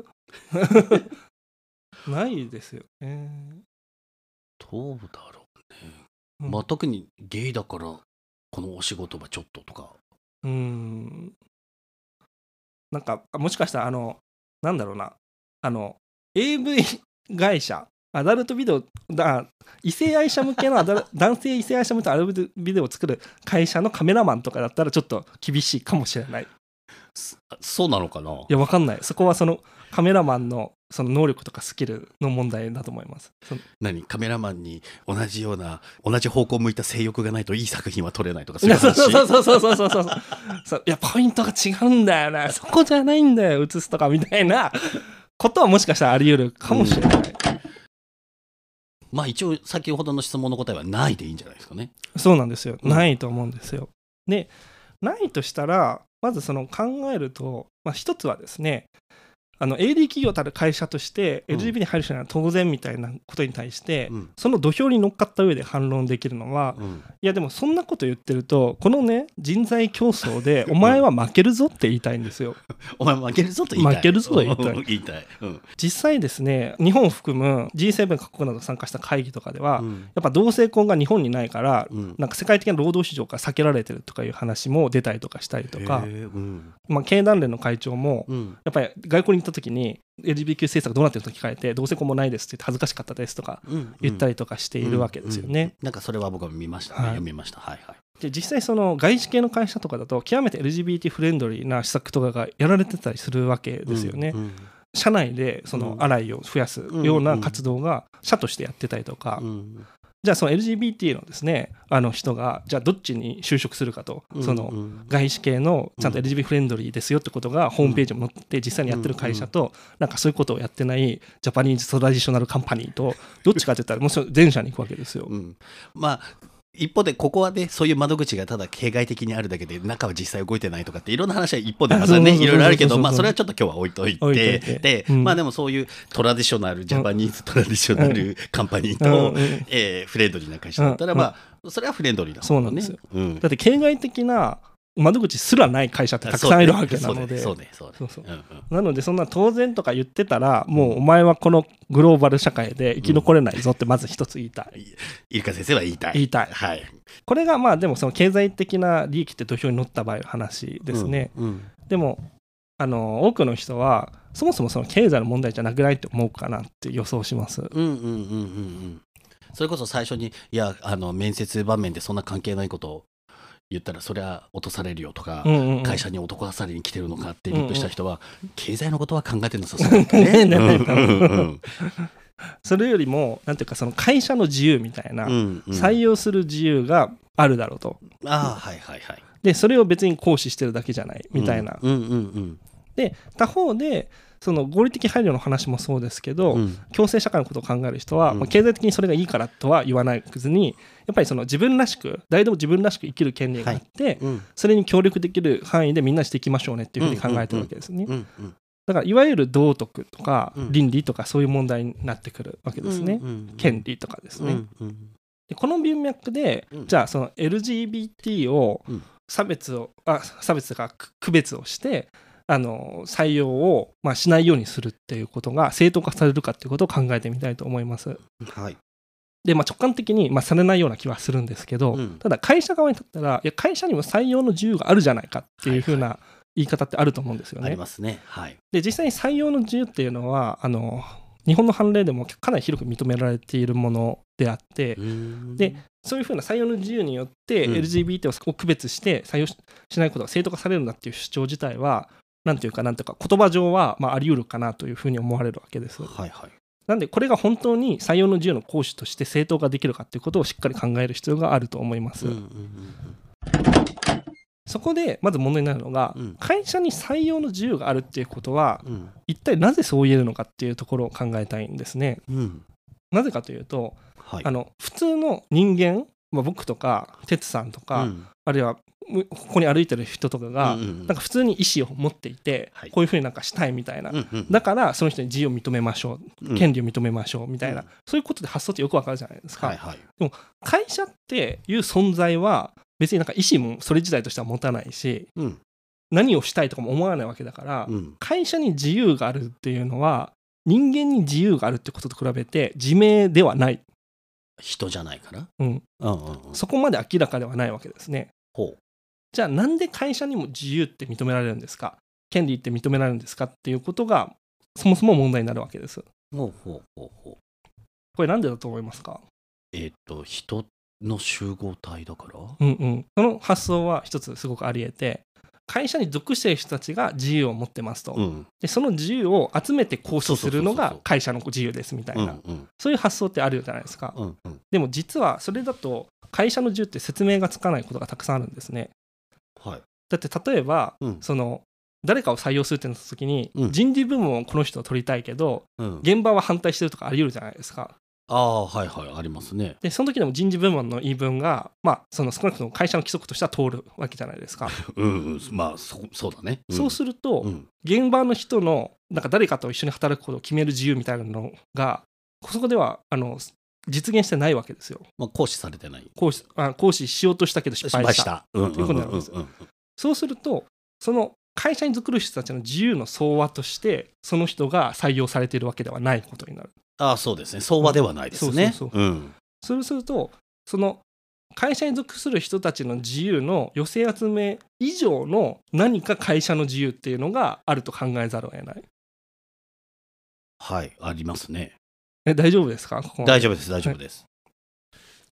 Speaker 3: ないですよね。
Speaker 2: どうだろうね、
Speaker 3: うん。
Speaker 2: まあ特にゲイだからこのお仕事はちょっととか。
Speaker 3: うーん。なんか、もしかしたら、あの、なんだろうな、あの、AV 会社、アダルトビデオ、だ異性愛者向けのアダル 男性異性愛者向けのアダルトビデオを作る会社のカメラマンとかだったら、ちょっと厳しいかもしれない。い
Speaker 2: そそうなのかな？
Speaker 3: や、わかんない。そこはそのカメラマンのその能力とかスキルの問題だと思います。
Speaker 2: 何？カメラマンに同じような同じ方向を向いた性欲がないといい作品は撮れないとかそういう
Speaker 3: そう
Speaker 2: 話
Speaker 3: そうそうそうそうそうそう。そう。いやポイントが違うんだよな。そこじゃないんだよ映すとかみたいな。ことはもしかしたらあり得るかもしれない、
Speaker 2: まあ一応先ほどの質問の答えはないでいいんじゃないですかね。
Speaker 3: そうなんですよ。
Speaker 2: うん。
Speaker 3: ないと思うんですよ。でないとしたらまずその考えると、まあ、一つはですねあの AD 企業たる会社として
Speaker 2: うん。
Speaker 3: LGBT に配慮しないのは当然みたいなことに対して、
Speaker 2: うん。
Speaker 3: その土俵に乗っかった上で反論できるのは、
Speaker 2: うん。
Speaker 3: いやでもそんなこと言ってるとこのね人材競争で お前は負けるぞって言いたいんですよ。
Speaker 2: お前負けるぞと言いたい。
Speaker 3: 負けるぞと言いたい。
Speaker 2: うん。言いたい、うん。
Speaker 3: 実際ですね日本を含む G7 各国など参加した会議とかでは、
Speaker 2: うん。
Speaker 3: やっぱ同性婚が日本にないから
Speaker 2: うん。
Speaker 3: なんか世界的な労働市場から避けられてるとかいう話も出たりとかしたりとか。まあ、経団連の会長も
Speaker 2: うん。
Speaker 3: やっぱり外交に行った時に LGBTQ 政策どうなってると聞かれて同性婚もないですって言って恥ずかしかったですとか
Speaker 2: うん
Speaker 3: 言ったりとかしているわけですよね。
Speaker 2: うんうんなんかそれは僕は見ましたね、
Speaker 3: はい。
Speaker 2: 読みました。はいはい。
Speaker 3: で実際その外資系の会社とかだと極めて LGBT フレンドリーな施策とかがやられてたりするわけですよね。
Speaker 2: うん
Speaker 3: 社内でその
Speaker 2: うん。
Speaker 3: アライを増やすような活動が社としてやってたりとか、
Speaker 2: うん
Speaker 3: じゃあその LGBT のですねあの人がじゃあどっちに就職するかと、
Speaker 2: うん
Speaker 3: その
Speaker 2: うん。
Speaker 3: 外資系のちゃんと LGBT フレンドリーですよってことがホームページにも載って実際にやってる会社となんかそういうことをやってない Japanese traditional company とどっちかって言ったらもちろん前者に行くわけですよ。
Speaker 2: うん。まあ一方でここはねそういう窓口がただ形骸的にあるだけで中は実際動いてないとかっていろんな話は一方でまた ねいろいろあるけどまあそれはちょっと今日は置いといて。で、
Speaker 3: うん。
Speaker 2: まあでもそういう traditional Japanese traditional company と、えーフレンドリーな会社だったら、
Speaker 3: うん。
Speaker 2: まあそれはフレンドリーだもんね。
Speaker 3: そうなんですよ。
Speaker 2: うん。
Speaker 3: だって形骸的な窓口すらない会社ってたくさんいるわけなので。なのでそんな当然とか言ってたらもうお前はこのグローバル社会で生き残れないぞってまず一つ言いたい。
Speaker 2: イルカ先生は言いたい。
Speaker 3: 言いたい。
Speaker 2: はい。
Speaker 3: これがまあでもその経済的な利益って土俵に乗った場合の話ですね。
Speaker 2: うんうん。
Speaker 3: でもあの多くの人はそもそもその経済の問題じゃなくないって思うかなって予想します。
Speaker 2: うんうんうんうんうん。それこそ最初にいやあの面接場面でそんな関係ないことを言ったらそりゃ落とされるよとか、
Speaker 3: うんうんうん。
Speaker 2: 会社に男されに来てるのかってリップした人は、経済のことは考えてなさそう。だね。
Speaker 3: それよりもなんていうかその会社の自由みたいな、
Speaker 2: うんうん。
Speaker 3: 採用する自由があるだろうと。
Speaker 2: ああはいはいはい。
Speaker 3: でそれを別に行使してるだけじゃないみたいな。
Speaker 2: うんうんうん。
Speaker 3: で他方でその合理的配慮の話もそうですけど、
Speaker 2: うん。
Speaker 3: 共生社会のことを考える人は、
Speaker 2: うん。
Speaker 3: まあ、経済的にそれがいいからとは言わないずにやっぱりその自分らしく誰でも自分らしく生きる権利があって、
Speaker 2: うん。
Speaker 3: それに協力できる範囲でみんなしていきましょうねっていうふうに考えてるわけですね。だからいわゆる道徳とか
Speaker 2: うん。
Speaker 3: 倫理とかそういう問題になってくるわけですね。権利とかですね。でこの文脈で、
Speaker 2: うん。
Speaker 3: じゃあその LGBT を
Speaker 2: うん。
Speaker 3: 差別をあ差別とか区区別をしてあの採用を、まあ、しないようにするっていうことが正当化されるかっていうことを考えてみたいと思います。
Speaker 2: はい
Speaker 3: で、まあ、直感的に、まあ、されないような気はするんですけど、
Speaker 2: うん
Speaker 3: ただ会社側にとったらいや会社にも採用の自由があるじゃないかっていうふうな言い方ってあると思うんですよね
Speaker 2: あり。ますね。はい。
Speaker 3: で実際に採用の自由っていうのはあの日本の判例でもかなり広く認められているものであって、でそういうふうな採用の自由によって
Speaker 2: うん
Speaker 3: LGBT を区別して採用ししないことが正当化されるんだっていう主張自体はなんていうかなんていうか言葉上はまああり得るかなというふうに思われるわけです。
Speaker 2: はいはい。
Speaker 3: なんでこれが本当に採用の自由の行使として正当化できるかっていうことをしっかり考える必要があると思います。
Speaker 2: うんうんうん
Speaker 3: そこでまず問題になるのが、
Speaker 2: うん
Speaker 3: 会社に採用の自由があるっていうことは
Speaker 2: うん
Speaker 3: 一体なぜそう言えるのかっていうところを考えたいんですね。
Speaker 2: うん。
Speaker 3: なぜかというと、
Speaker 2: はい。
Speaker 3: あの普通の人間、まあ、僕とか哲さんとか、
Speaker 2: うん
Speaker 3: あるいはむここに歩いてる人とかが、なんか普通に意思を持っていて、
Speaker 2: はい。
Speaker 3: こういうふうになんかしたいみたいな、だからその人に自由を認めましょう、
Speaker 2: うん。
Speaker 3: 権利を認めましょうみたいな、
Speaker 2: うん。
Speaker 3: そういうことで発想ってよくわかるじゃないですか。
Speaker 2: はいはい。
Speaker 3: 会社っていう存在は別になんか意思もそれ自体としては持たないし
Speaker 2: うん。
Speaker 3: 何をしたいとかも思わないわけだから、
Speaker 2: うん。
Speaker 3: 会社に自由があるっていうのは人間に自由があるってことと比べて自明ではない、
Speaker 2: 人じゃないから？
Speaker 3: うん。そこまで明らかではないわけですね。
Speaker 2: ほ
Speaker 3: じゃあなんで会社にも自由って認められるんですか？権利って認められるんですかっていうことがそもそも問題になるわけです。
Speaker 2: うほうほうほうほう。
Speaker 3: これなんでだと思いますか？
Speaker 2: えっと人の集合体だから？
Speaker 3: うんうん。その発想は一つすごくあり得て会社に属している人たちが自由を持ってますと、
Speaker 2: うん。
Speaker 3: でその自由を集めて行使するのが会社の自由ですみたい
Speaker 2: うん
Speaker 3: な、
Speaker 2: うん。
Speaker 3: そういう発想ってあるじゃないですか、
Speaker 2: うんうん。
Speaker 3: でも実はそれだと会社の自由って説明がつかないことがたくさんあるんですね
Speaker 2: はい。
Speaker 3: だって例えば
Speaker 2: うん
Speaker 3: その誰かを採用するってなった時に、
Speaker 2: うん
Speaker 3: 人事部門をこの人を取りたいけど
Speaker 2: うん。
Speaker 3: 現場は反対してるとかあり得るじゃないですか
Speaker 2: ああはいはいありますね。
Speaker 3: でその時でも人事部門の言い分がまあその少なくとも会社の規則としては通るわけじゃないですか、
Speaker 2: うんうんまあそそうだね。
Speaker 3: そうすると、
Speaker 2: うん
Speaker 3: 現場の人のなんか誰かと一緒に働くことを決める自由みたいなのがそこではあの実現してないわけですよ。
Speaker 2: まあ行使されてない。
Speaker 3: 行使あ行使しようとしたけど失敗した。
Speaker 2: うん
Speaker 3: ということになるんです
Speaker 2: うんうん
Speaker 3: そうするとその会社に属る人たちの自由の総和としてその人が採用されているわけではないことになる。
Speaker 2: ああそうですね。相場ではないですね。
Speaker 3: そうそう
Speaker 2: うん。
Speaker 3: そうするとその会社に属する人たちの自由の寄せ集め以上の何か会社の自由っていうのがあると考えざるを得ない。
Speaker 2: はいありますね。
Speaker 3: え大丈夫ですか？
Speaker 2: 大丈夫です大丈夫です。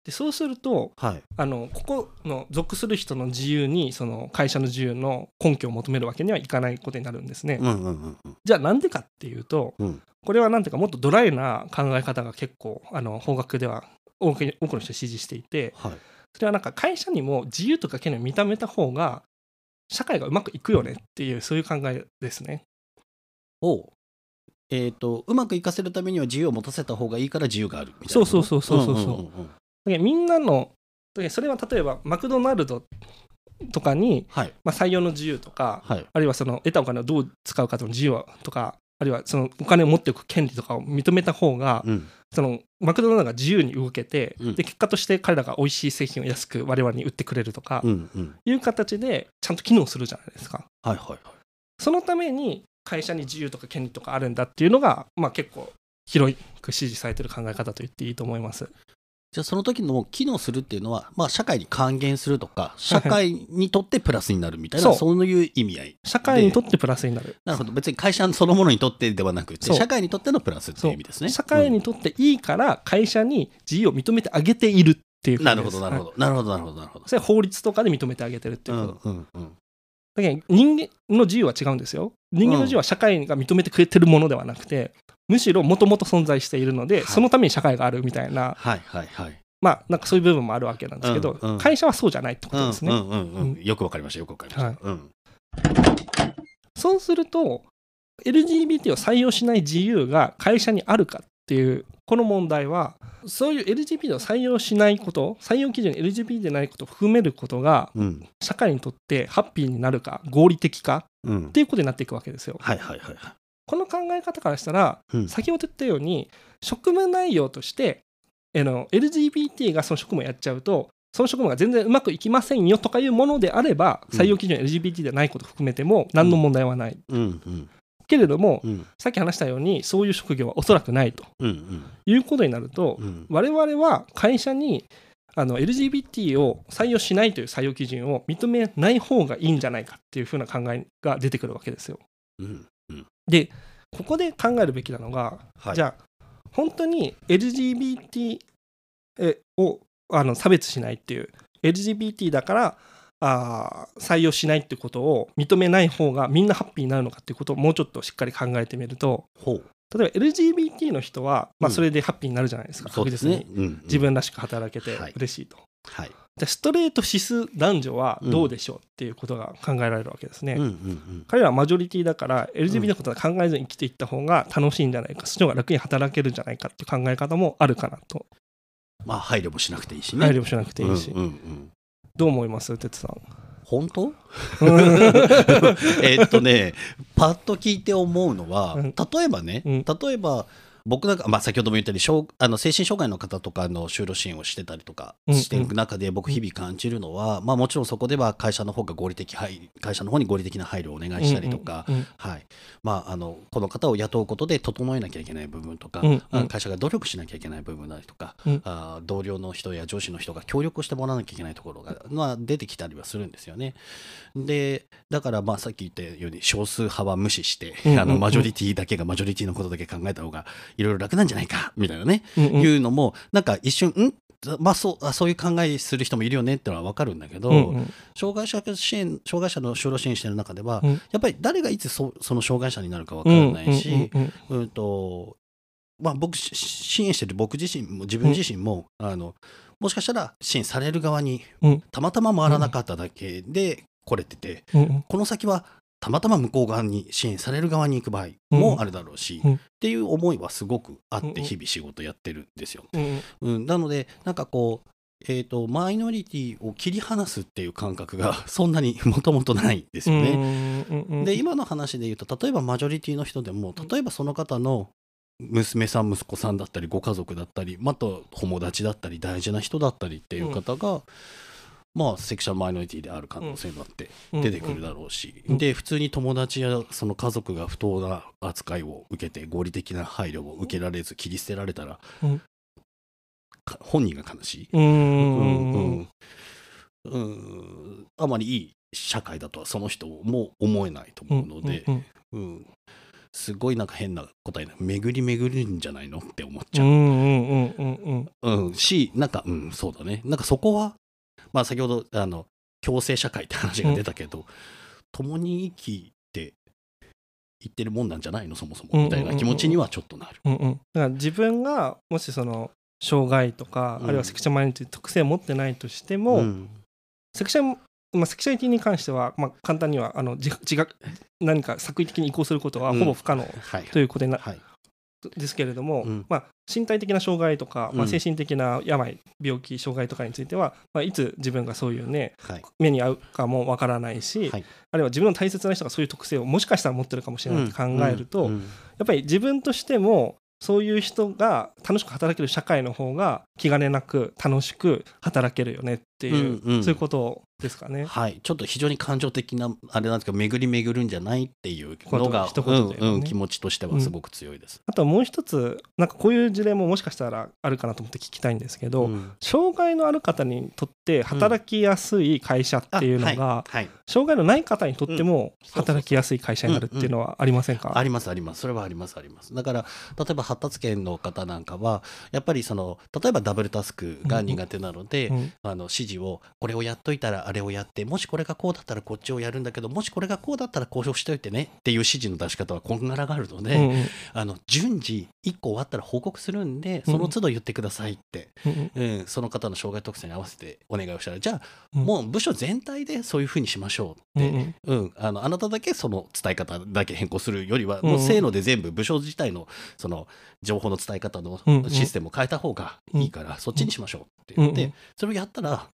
Speaker 3: でそうすると
Speaker 2: はい。
Speaker 3: あのここの属する人の自由にその会社の自由の根拠を求めるわけにはいかないことになるんですね。
Speaker 2: うんうんうんうん。
Speaker 3: じゃあなんでかっていうと、
Speaker 2: うん
Speaker 3: これはなんていうかもっとドライな考え方が結構あの法学では多く多くの人支持していて
Speaker 2: はい。
Speaker 3: それはなんか会社にも自由とか権利を認めた方が社会がうまくいくよねっていうそういう考えですね。
Speaker 2: をえっとうまくいかせるためには自由を持たせた方がいいから自由があるみたいな。
Speaker 3: そうそうそうそうそうそうん
Speaker 2: んんん
Speaker 3: だけどみんなのそれは例えばマクドナルドとかに、
Speaker 2: はい
Speaker 3: まあ、採用の自由とか
Speaker 2: はい。
Speaker 3: あるいはその得たお金をどう使うかの自由とかあるいはそのお金を持っておく権利とかを認めた方が、
Speaker 2: うん
Speaker 3: そのマクドナルドが自由に動けて、
Speaker 2: うん
Speaker 3: で結果として彼らが美味しい製品を安く我々に売ってくれるとか
Speaker 2: うんうん。
Speaker 3: いう形でちゃんと機能するじゃないですか。
Speaker 2: はいはいはい。
Speaker 3: そのために会社に自由とか権利とかあるんだっていうのが、まあ、結構広く支持されてる考え方と言っていいと思います。
Speaker 2: じゃあその時の機能するっていうのは、まあ、社会に還元するとか社会にとってプラスになるみたいな、
Speaker 3: そう
Speaker 2: そういう意味合い。
Speaker 3: 社会にとってプラスになる。
Speaker 2: なるほど。別に会社そのものにとってではなくて社会にとってのプラスっていう意味ですね。
Speaker 3: 社会にとっていいから会社に自由を認めてあげているっていう
Speaker 2: うんなるほどなるほど。なるほどなるほどなるほど。
Speaker 3: それは法律とかで認めてあげてるっていうこと。
Speaker 2: うんうんうん
Speaker 3: だけど人間の自由は違うんですよ。人間の自由は社会が認めてくれてるものではなくて、むしろもともと存在しているので、
Speaker 2: はい。
Speaker 3: そのために社会があるみたいな、
Speaker 2: はいはいはい。
Speaker 3: まあなんかそういう部分もあるわけなんですけど、
Speaker 2: うんうん
Speaker 3: 会社はそうじゃないってことですね。
Speaker 2: うんうんうんうん。よくわかりましたよくわかりました、
Speaker 3: はい。
Speaker 2: うん。
Speaker 3: そうすると、LGBT を採用しない自由が会社にあるかっていう、この問題は、そういう LGBT を採用しないこと、採用基準に LGBT でないことを含めることが、
Speaker 2: うん。
Speaker 3: 社会にとってハッピーになるか、合理的か
Speaker 2: うん。
Speaker 3: っていうことになっていくわけですよ。
Speaker 2: はいはいはいはい。
Speaker 3: この考え方からしたら、
Speaker 2: うん。
Speaker 3: 先ほど言ったように職務内容としてあの LGBT がその職務をやっちゃうとその職務が全然うまくいきませんよとかいうものであれば
Speaker 2: うん。
Speaker 3: 採用基準 LGBT でないことを含めても何の問題はない、
Speaker 2: うんうん
Speaker 3: けれども
Speaker 2: うん。
Speaker 3: さっき話したようにそういう職業はおそらくないと。
Speaker 2: うんうん。
Speaker 3: いうことになると
Speaker 2: うん。
Speaker 3: 我々は会社にあの LGBT を採用しないという採用基準を認めない方がいいんじゃないかっていうふうな考えが出てくるわけですよ。
Speaker 2: うん
Speaker 3: でここで考えるべきなのが、
Speaker 2: はい、
Speaker 3: じゃあ本当に LGBT えをあの差別しないっていう LGBT だからあー採用しないってことを認めない方がみんなハッピーになるのかっていうことをもうちょっとしっかり考えてみると例えば LGBT の人は、まあ、
Speaker 2: うん
Speaker 3: それでハッピーになるじゃないですか、
Speaker 2: そうですね
Speaker 3: 確実に。
Speaker 2: うんうん
Speaker 3: 自分らしく働けて
Speaker 2: はい
Speaker 3: 嬉しいと。
Speaker 2: はい。
Speaker 3: じゃあストレート指数男女はどうでしょうっていうことが考えられるわけですね。
Speaker 2: うんうんうん。
Speaker 3: 彼らはマジョリティだから LGBT のことは考えずに生きていった方が楽しいんじゃないか、そっちの方が楽に働けるんじゃないかっていう考え方もあるかなと。
Speaker 2: まあ配慮もしなくていいしね。
Speaker 3: 配慮しなくていいし。
Speaker 2: うんうんうん
Speaker 3: どう思います？哲さん。
Speaker 2: 本当？えっとねパッと聞いて思うのは、
Speaker 3: うん。
Speaker 2: 例えばね、
Speaker 3: うん。
Speaker 2: 例えば僕なんか、まあ、先ほども言ったように障あの精神障害の方とかの就労支援をしてたりとか
Speaker 3: うんうん。
Speaker 2: していく中で僕日々感じるのは、まあ、もちろんそこでは会社の方が合理的配会社の方に合理的な配慮をお願いしたりとか、
Speaker 3: うんうん
Speaker 2: はい。まあ、あのこの方を雇うことで整えなきゃいけない部分とか、
Speaker 3: うんうん。
Speaker 2: あ会社が努力しなきゃいけない部分なりとか、
Speaker 3: うん。
Speaker 2: あ同僚の人や上司の人が協力してもらわなきゃいけないところが、まあ、出てきたりはするんですよね。でだからまあさっき言ったように少数派は無視して、
Speaker 3: うんうんうん。
Speaker 2: あのマジョリティだけがマジョリティのことだけ考えた方がいろいろ楽なんじゃないかみたいなね、
Speaker 3: うんうん。
Speaker 2: いうのもなんか一瞬ん？まあ、そうあそういう考えする人もいるよねってのは分かるんだけど、
Speaker 3: うんうん。
Speaker 2: 障害者支援障害者の就労支援してる中では、
Speaker 3: うん。
Speaker 2: やっぱり誰がいつそその障害者になるか分からないし、
Speaker 3: うんうん
Speaker 2: うんとまあ、僕し支援してる僕自身も自分自身も、あのもしかしたら支援される側に
Speaker 3: うん。
Speaker 2: たまたま回らなかっただけで来れてて、
Speaker 3: うんうん。
Speaker 2: この先はたまたま向こう側に支援される側に行く場合もあるだろうし、
Speaker 3: うん。
Speaker 2: っていう思いはすごくあって日々仕事やってるんですよ。
Speaker 3: うん。
Speaker 2: うん、なのでなんかこうえー、とマイノリティを切り離すっていう感覚が そんなにもともとないんですよね。
Speaker 3: うんうんうん
Speaker 2: で今の話で言うと例えばマジョリティの人でも例えばその方の娘さん息子さんだったりご家族だったりまた友達だったり大事な人だったりっていう方が、まあセクシャルマイノリティである可能性だって出てくるだろうし、
Speaker 3: うん。
Speaker 2: で普通に友達やその家族が不当な扱いを受けて合理的な配慮を受けられず切り捨てられたら、
Speaker 3: うん。
Speaker 2: か本人が悲しい。
Speaker 3: うんうん
Speaker 2: う
Speaker 3: うん。
Speaker 2: んうん。あまりいい社会だとはその人も思えないと思うので、
Speaker 3: うん
Speaker 2: うんすごいなんか変な答えな巡り巡るんじゃないのって思っちゃう。
Speaker 3: うん、
Speaker 2: しなんか、うん、そうだね。なんかそこは、まあ、先ほどあの共生社会って話が出たけど、共に生きて言ってるもんなんじゃないの？そもそも。みたいな気持ちにはちょっとなる。
Speaker 3: うんうん、だから自分がもしその障害とか、
Speaker 2: うん。
Speaker 3: あるいはセクシャルマイノリティ特性を持ってないとしても、
Speaker 2: うん。
Speaker 3: セクシャルまあ、セクシャリティに関しては、まあ、簡単にはあの自自覚何か作為的に移行することは
Speaker 2: うん
Speaker 3: ほぼ不可能
Speaker 2: はい。
Speaker 3: ということにな、
Speaker 2: はい
Speaker 3: ですけれども、
Speaker 2: うん。
Speaker 3: まあ、身体的な障害とか、まあ、
Speaker 2: うん
Speaker 3: 精神的な病、病気障害とかについては、まあ、いつ自分がそういうね
Speaker 2: はい。
Speaker 3: 目に遭うかもわからないし、
Speaker 2: はい。
Speaker 3: あるいは自分の大切な人がそういう特性をもしかしたら持ってるかもしれないって考えると、やっぱり自分としてもそういう人が楽しく働ける社会の方が気兼ねなく楽しく働けるよねっていう、
Speaker 2: うんうん。
Speaker 3: そういうことですかね。
Speaker 2: はい、ちょっと非常に感情的なあれなんですけど巡り巡るんじゃないっていうのが、
Speaker 3: 一言でね。
Speaker 2: うんうん、気持ちとしてはすごく強いです。
Speaker 3: あともう一つなんかこういう事例ももしかしたらあるかなと思って聞きたいんですけど、
Speaker 2: うん。
Speaker 3: 障害のある方にとって働きやすい会社っていうのが、
Speaker 2: あはいはい。
Speaker 3: 障害のない方にとっても働きやすい会社になるっていうのはありませんか、
Speaker 2: ありますあります。それはありますあります。だから例えば発達圏の方なんかはやっぱりその例えばダブルタスクが苦手なので、
Speaker 3: うん
Speaker 2: あの指示をこれをやっといたらあれをやってもしこれがこうだったらこっちをやるんだけどもしこれがこうだったら交渉しといてねっていう指示の出し方はこんがらがあるので、
Speaker 3: うんうん。
Speaker 2: あの順次1個終わったら報告するんでその都度言ってくださいって、
Speaker 3: うん
Speaker 2: うん。その方の障害特性に合わせてお願いをしたらじゃあ
Speaker 3: うん。
Speaker 2: もう部署全体でそういうふうにしましょうって、
Speaker 3: うん
Speaker 2: あのあなただけその伝え方だけ変更するよりは、
Speaker 3: うん
Speaker 2: もうせーので全部部署自体のその情報の伝え方のシステムを変えた方がいいから、そっちにしましょうって言って、それをやったら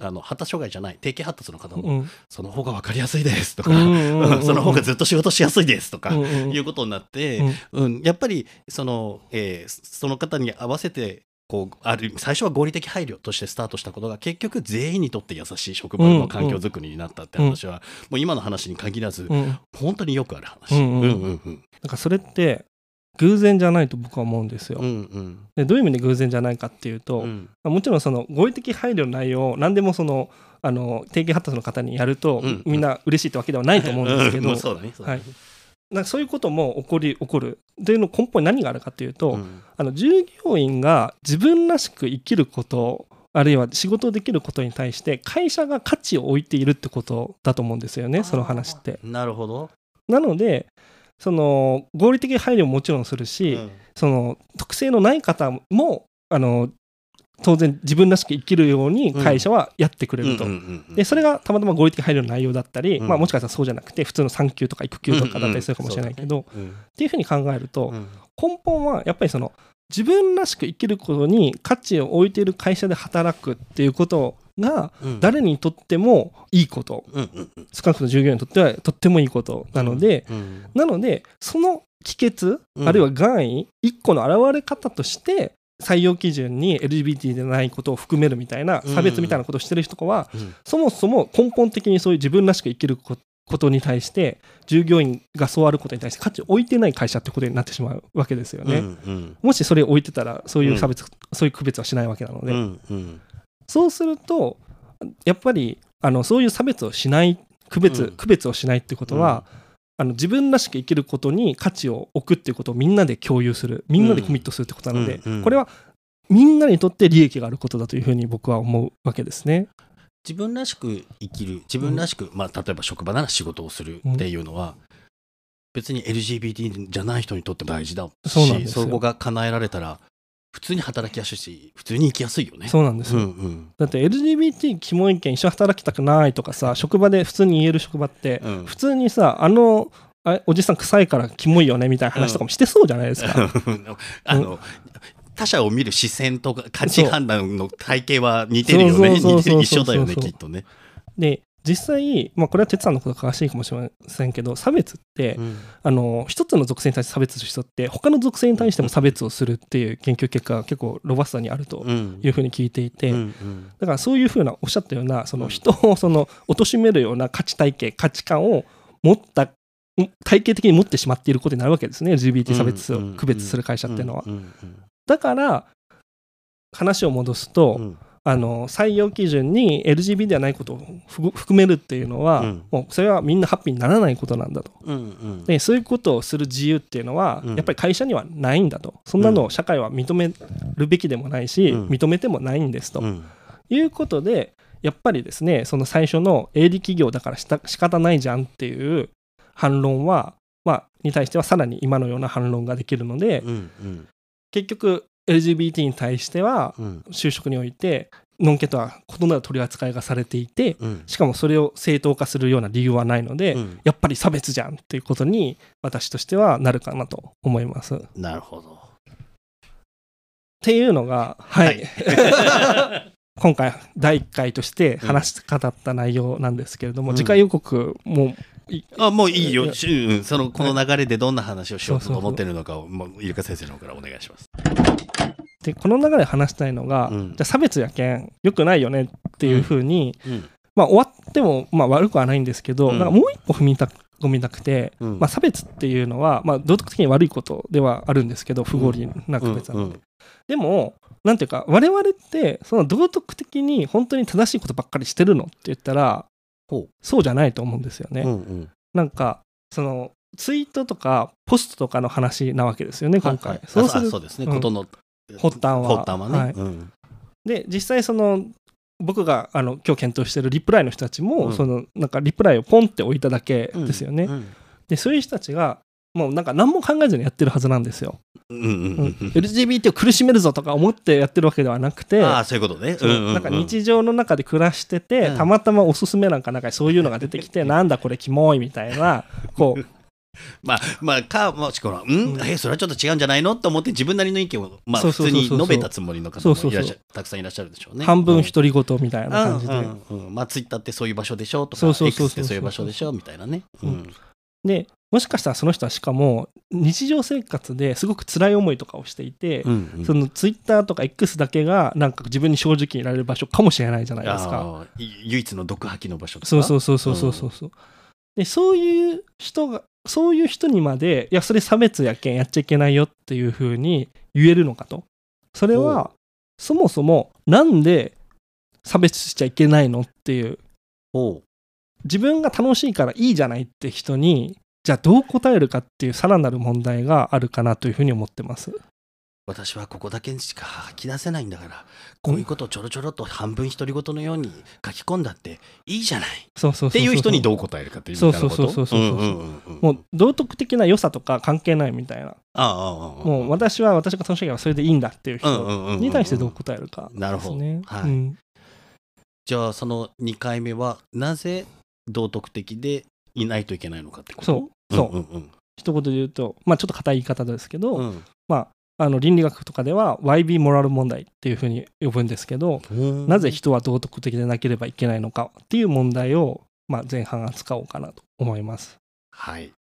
Speaker 2: あの発達障害じゃない定型発達の方も、
Speaker 3: うん
Speaker 2: その方が分かりやすいですとか、その方がずっと仕事しやすいですとか、いうことになって、うん。やっぱりその、えーその方に合わせてこうある最初は合理的配慮としてスタートしたことが結局全員にとって優しい職場の環境づくりになったって話は、もう今の話に限らず、
Speaker 3: うん。
Speaker 2: 本当によくある話。
Speaker 3: うん。うん
Speaker 2: うんうん。
Speaker 3: なんかそれって偶然じゃないと僕は思うんですよ。
Speaker 2: うんうん。
Speaker 3: でどういう意味で偶然じゃないかっていうと、
Speaker 2: うん。
Speaker 3: もちろんその合理的配慮の内容を何でもそのあの定型発達の方にやると、
Speaker 2: うん
Speaker 3: みんな嬉しいってわけではないと思うんですけど、
Speaker 2: う んそうだねそうだね。
Speaker 3: なんかそういうことも起こり起こる。というの根本に何があるかというと、
Speaker 2: うん。
Speaker 3: あの従業員が自分らしく生きることあるいは仕事をできることに対して会社が価値を置いているってことだと思うんですよねその話って。
Speaker 2: なるほど。
Speaker 3: なのでその合理的配慮ももちろんするし、
Speaker 2: うん。
Speaker 3: その特性のない方もあの当然自分らしく生きるように会社はやってくれると。
Speaker 2: うんうんうん
Speaker 3: でそれがたまたま合理的配慮の内容だったり、
Speaker 2: うん。
Speaker 3: まあ、もしかしたらそうじゃなくて普通の産休とか育休とかだったりするかもしれないけど、
Speaker 2: うん。
Speaker 3: っていうふうに考えると、
Speaker 2: うん。
Speaker 3: 根本はやっぱりその自分らしく生きることに価値を置いている会社で働くっていうことが
Speaker 2: うん。
Speaker 3: 誰にとってもいいこと。
Speaker 2: うんうんうん。
Speaker 3: 少なくとも従業員にとってはとってもいいこと。なので、
Speaker 2: うん
Speaker 3: なのでその帰結、
Speaker 2: うん。
Speaker 3: あるいは願意一個の現れ方として採用基準に LGBT でないことを含めるみたいな差別みたいなことをしてる人は、
Speaker 2: うん。
Speaker 3: そもそも根本的にそういう自分らしく生きるこことに対して従業員がそうあることに対して価値を置いてない会社ってことになってしまうわけですよね。
Speaker 2: うんうん。
Speaker 3: もしそれを置いてたらそういう差別、そういう区別はしないわけなので、
Speaker 2: うんうん
Speaker 3: そうするとやっぱりあのそういう差別をしない区別、
Speaker 2: うん。
Speaker 3: 区別をしないってことは、あの自分らしく生きることに価値を置くっていうことをみんなで共有するみんなでコミットするってことなので、
Speaker 2: うんうん。
Speaker 3: これはみんなにとって利益があることだというふうに僕は思うわけですね。
Speaker 2: 自分らしく生きる自分らしく、まあ例えば職場なら仕事をするっていうのは、別に LGBT じゃない人にとっても大事だし
Speaker 3: そ
Speaker 2: こが叶えられたら普通に働きやすいし普通に生きやすいよね。
Speaker 3: そうなんですよ、
Speaker 2: うんうん
Speaker 3: だって LGBT キモい件一緒に働きたくないとかさ職場で普通に言える職場って、
Speaker 2: うん
Speaker 3: 普通にさあのあおじさん臭いからキモいよねみたいな話とかもしてそうじゃないですか。
Speaker 2: あの、他者を見る視線とか価値判断の体系は似てるよね。似てる一緒だよね、きっとね。
Speaker 3: で実際、まあ、これは哲さんのこと詳しいかもしれませんけど差別って、
Speaker 2: うん。
Speaker 3: あの一つの属性に対して差別する人って他の属性に対しても差別をするっていう研究結果が結構ロバストにあると
Speaker 2: うん。
Speaker 3: いうふうに聞いていて、
Speaker 2: うんうん。
Speaker 3: だからそういうふうなおっしゃったようなその人をその貶めるような価値体系価値観を持った体系的に持ってしまっていることになるわけですね。LGBT 差別を区別する会社っていうのは。だから話を戻すと、
Speaker 2: うん
Speaker 3: あの採用基準に LGBT ではないことをふ含めるっていうのは、
Speaker 2: うん。
Speaker 3: もうそれはみんなハッピーにならないことなんだと。
Speaker 2: うんうん。
Speaker 3: でそういうことをする自由っていうのは、
Speaker 2: うん。
Speaker 3: やっぱり会社にはないんだと。そんなのを社会は認めるべきでもないし、
Speaker 2: うん。
Speaker 3: 認めてもないんですと、
Speaker 2: うん。
Speaker 3: いうことでやっぱりですねその最初の営利企業だからした仕方ないじゃんっていう反論は、まあ、に対してはさらに今のような反論ができるので、
Speaker 2: うんうん。
Speaker 3: 結局 LGBT に対しては
Speaker 2: うん。
Speaker 3: 就職においてノンケとは異なる取り扱いがされていて
Speaker 2: うん。
Speaker 3: しかもそれを正当化するような理由はないので、
Speaker 2: うん。
Speaker 3: やっぱり差別じゃんっていうことに私としてはなるかなと思います。っ
Speaker 2: なるほど。
Speaker 3: ていうのが、はい、
Speaker 2: はい。
Speaker 3: 今回第1回として話し語った内容なんですけれども、
Speaker 2: うん。
Speaker 3: 次回予告もい
Speaker 2: あもういいよ、うん。そのこの流れでどんな話をしようと思ってるのかを、もうイルカ先生の方からお願いします。
Speaker 3: でこの流れで話したいのが、
Speaker 2: うん。
Speaker 3: じゃあ差別やけん良くないよねっていうふうに、
Speaker 2: うん。
Speaker 3: まあ、終わってもまあ悪くはないんですけど、
Speaker 2: うん。
Speaker 3: なんかもう一歩踏みた込みたくて、
Speaker 2: うん。
Speaker 3: まあ、差別っていうのは、まあ、道徳的に悪いことではあるんですけど不合理な区別なので、
Speaker 2: うん。
Speaker 3: でもなんていうか我々ってその道徳的に本当に正しいことばっかりしてるのって言ったらそうじゃないと思うんですよね。
Speaker 2: うんうん。
Speaker 3: なんかそのツイートとかポストとかの話なわけですよね今回。
Speaker 2: はい。はい
Speaker 3: そうする
Speaker 2: あそうですね、
Speaker 3: うん
Speaker 2: ことの
Speaker 3: 発端は。
Speaker 2: 発端はね、
Speaker 3: はい。
Speaker 2: うん。
Speaker 3: で実際その僕があの今日検討してるリプライの人たちも、
Speaker 2: うん。
Speaker 3: そのなんかリプライをポンって置いただけですよね。
Speaker 2: うん。
Speaker 3: でそういう人たちがもうなんか何も考えずにやってるはずなんですよ。
Speaker 2: うんうんうんうん。
Speaker 3: LGBT を苦しめるぞとか思ってやってるわけではなくて。
Speaker 2: ああそういうことね。
Speaker 3: そう
Speaker 2: うんうんうん。
Speaker 3: なんか日常の中で暮らしてて、
Speaker 2: うん。
Speaker 3: たまたまおすすめなんかなんかそういうのが出てきて、なんだこれキモいみたいなこう
Speaker 2: まあまあかもしくは、うん、
Speaker 3: うん。
Speaker 2: えそれはちょっと違うんじゃないの？と思って自分なりの意見をまあ普通に述べたつもりの方もいらっしゃたくさんいらっしゃるでしょうね。
Speaker 3: 半分
Speaker 2: うん
Speaker 3: 独り言みたいな感じで、
Speaker 2: うん。まあツイッターってそういう場所でしょとか
Speaker 3: そうそうそうそう
Speaker 2: そう。いう場所でしょみたいなね。うん。
Speaker 3: でもしかしたらその人はしかも日常生活ですごく辛い思いとかをしていて、
Speaker 2: うんうん。
Speaker 3: そのツイッターとか X だけがなんか自分に正直にいられる場所かもしれないじゃないですか。
Speaker 2: 唯一の毒吐きの場所とか。
Speaker 3: そうそうそうそうそうそうそう。でそういう人がそういう人にまでいやそれ差別やけんやっちゃいけないよっていうふうに言えるのかと。それはそもそもなんで差別しちゃいけないのっていう。
Speaker 2: ほ
Speaker 3: 自分が楽しいからいいじゃないって人にじゃあどう答えるかっていうさらなる問題があるかなというふうに思ってます。
Speaker 2: 私はここだけにしか吐き出せないんだからこういうことをちょろちょろっと半分独り言のように書き込んだっていいじゃない。っていう人にどう答えるかっていうみたいなこと。
Speaker 3: もう道徳的な良さとか関係ないみたいな。
Speaker 2: ああああああ
Speaker 3: もう私は私が楽しいからそれでいいんだっていう人に対してどう答えるか
Speaker 2: なるほど。
Speaker 3: ですね。
Speaker 2: じゃあその2回目はなぜ道徳的でいないといけないのかってこと？
Speaker 3: そう。そう、一言で言うとまあちょっと硬い言い方ですけど、
Speaker 2: うん
Speaker 3: あの倫理学とかでは YB モラル問題っていうふうに呼ぶんですけど、
Speaker 2: うん
Speaker 3: なぜ人は道徳的でなければいけないのかっていう問題を、まあ、前半扱おうかなと思います。
Speaker 2: はい。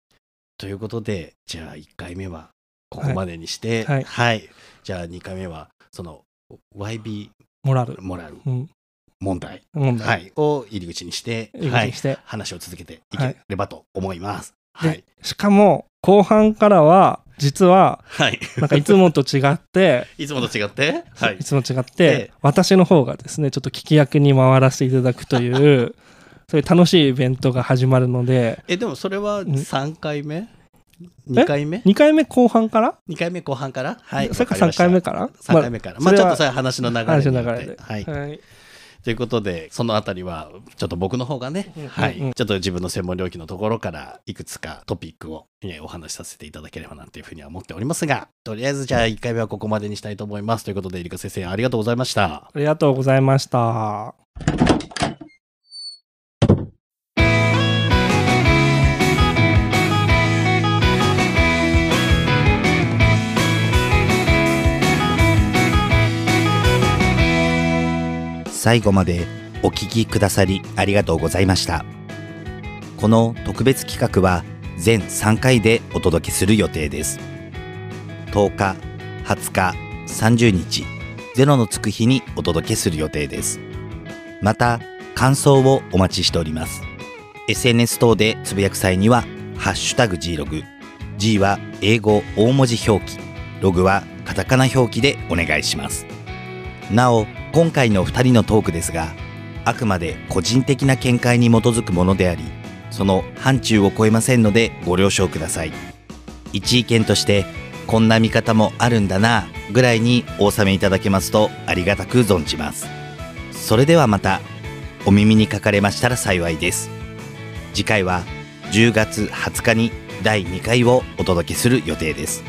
Speaker 2: ということでじゃあ1回目はここまでにして
Speaker 3: はい。
Speaker 2: はい。じゃあ2回目はその YB
Speaker 3: モラル、
Speaker 2: モラル
Speaker 3: うん、
Speaker 2: 問題、
Speaker 3: 問題、
Speaker 2: はい、を入り口にして、はい。話を続けていければと思います。
Speaker 3: で
Speaker 2: はい。
Speaker 3: しかも後半からは実は
Speaker 2: はい。
Speaker 3: なんかいつもと違って、
Speaker 2: いつもと違って、はい
Speaker 3: い、。つも違っ
Speaker 2: え
Speaker 3: て
Speaker 2: え
Speaker 3: 私の方がですねちょっと聞き役に回らせていただくという そういう楽しいイベントが始まるので
Speaker 2: え、でもそれは
Speaker 3: ん
Speaker 2: ？3回目 ?2 回目
Speaker 3: ？2回目後半から、
Speaker 2: ?2 回目後半から？はい。
Speaker 3: それから3回目から
Speaker 2: ？3回目から。まあ
Speaker 3: それは
Speaker 2: ちょっとそれは話の流れによって
Speaker 3: 話の流れで
Speaker 2: はい。
Speaker 3: はい
Speaker 2: ということで、そのあたりは、ちょっと僕の方がね、はい、
Speaker 3: うん
Speaker 2: ちょっと自分の専門領域のところから、いくつかトピックを、えーお話しさせていただければなんていうふうには思っておりますが、とりあえずじゃあ1回目はここまでにしたいと思います。ということで、エリカ先生、ありがとうございました。
Speaker 3: ありがとうございました。
Speaker 1: 最後までお聞きくださりありがとうございました。この特別企画は全3回でお届けする予定です。10日20日30日ゼロのつく日にお届けする予定です。また感想をお待ちしております。SNS 等でつぶやく際には「ハッシュタグ #G ログ」G は英語大文字表記。ログはカタカナ表記でお願いします。なお今回の2人のトークですがあくまで個人的な見解に基づくものでありその範疇を超えませんのでご了承ください。一意見としてこんな見方もあるんだなぐらいにお納めいただけますとありがたく存じます。それではまたお耳にかかれましたら幸いです。次回は10月20日に第2回をお届けする予定です。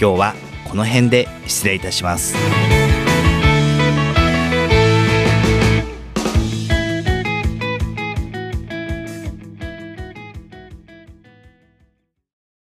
Speaker 1: 今日はこの辺で失礼いたします。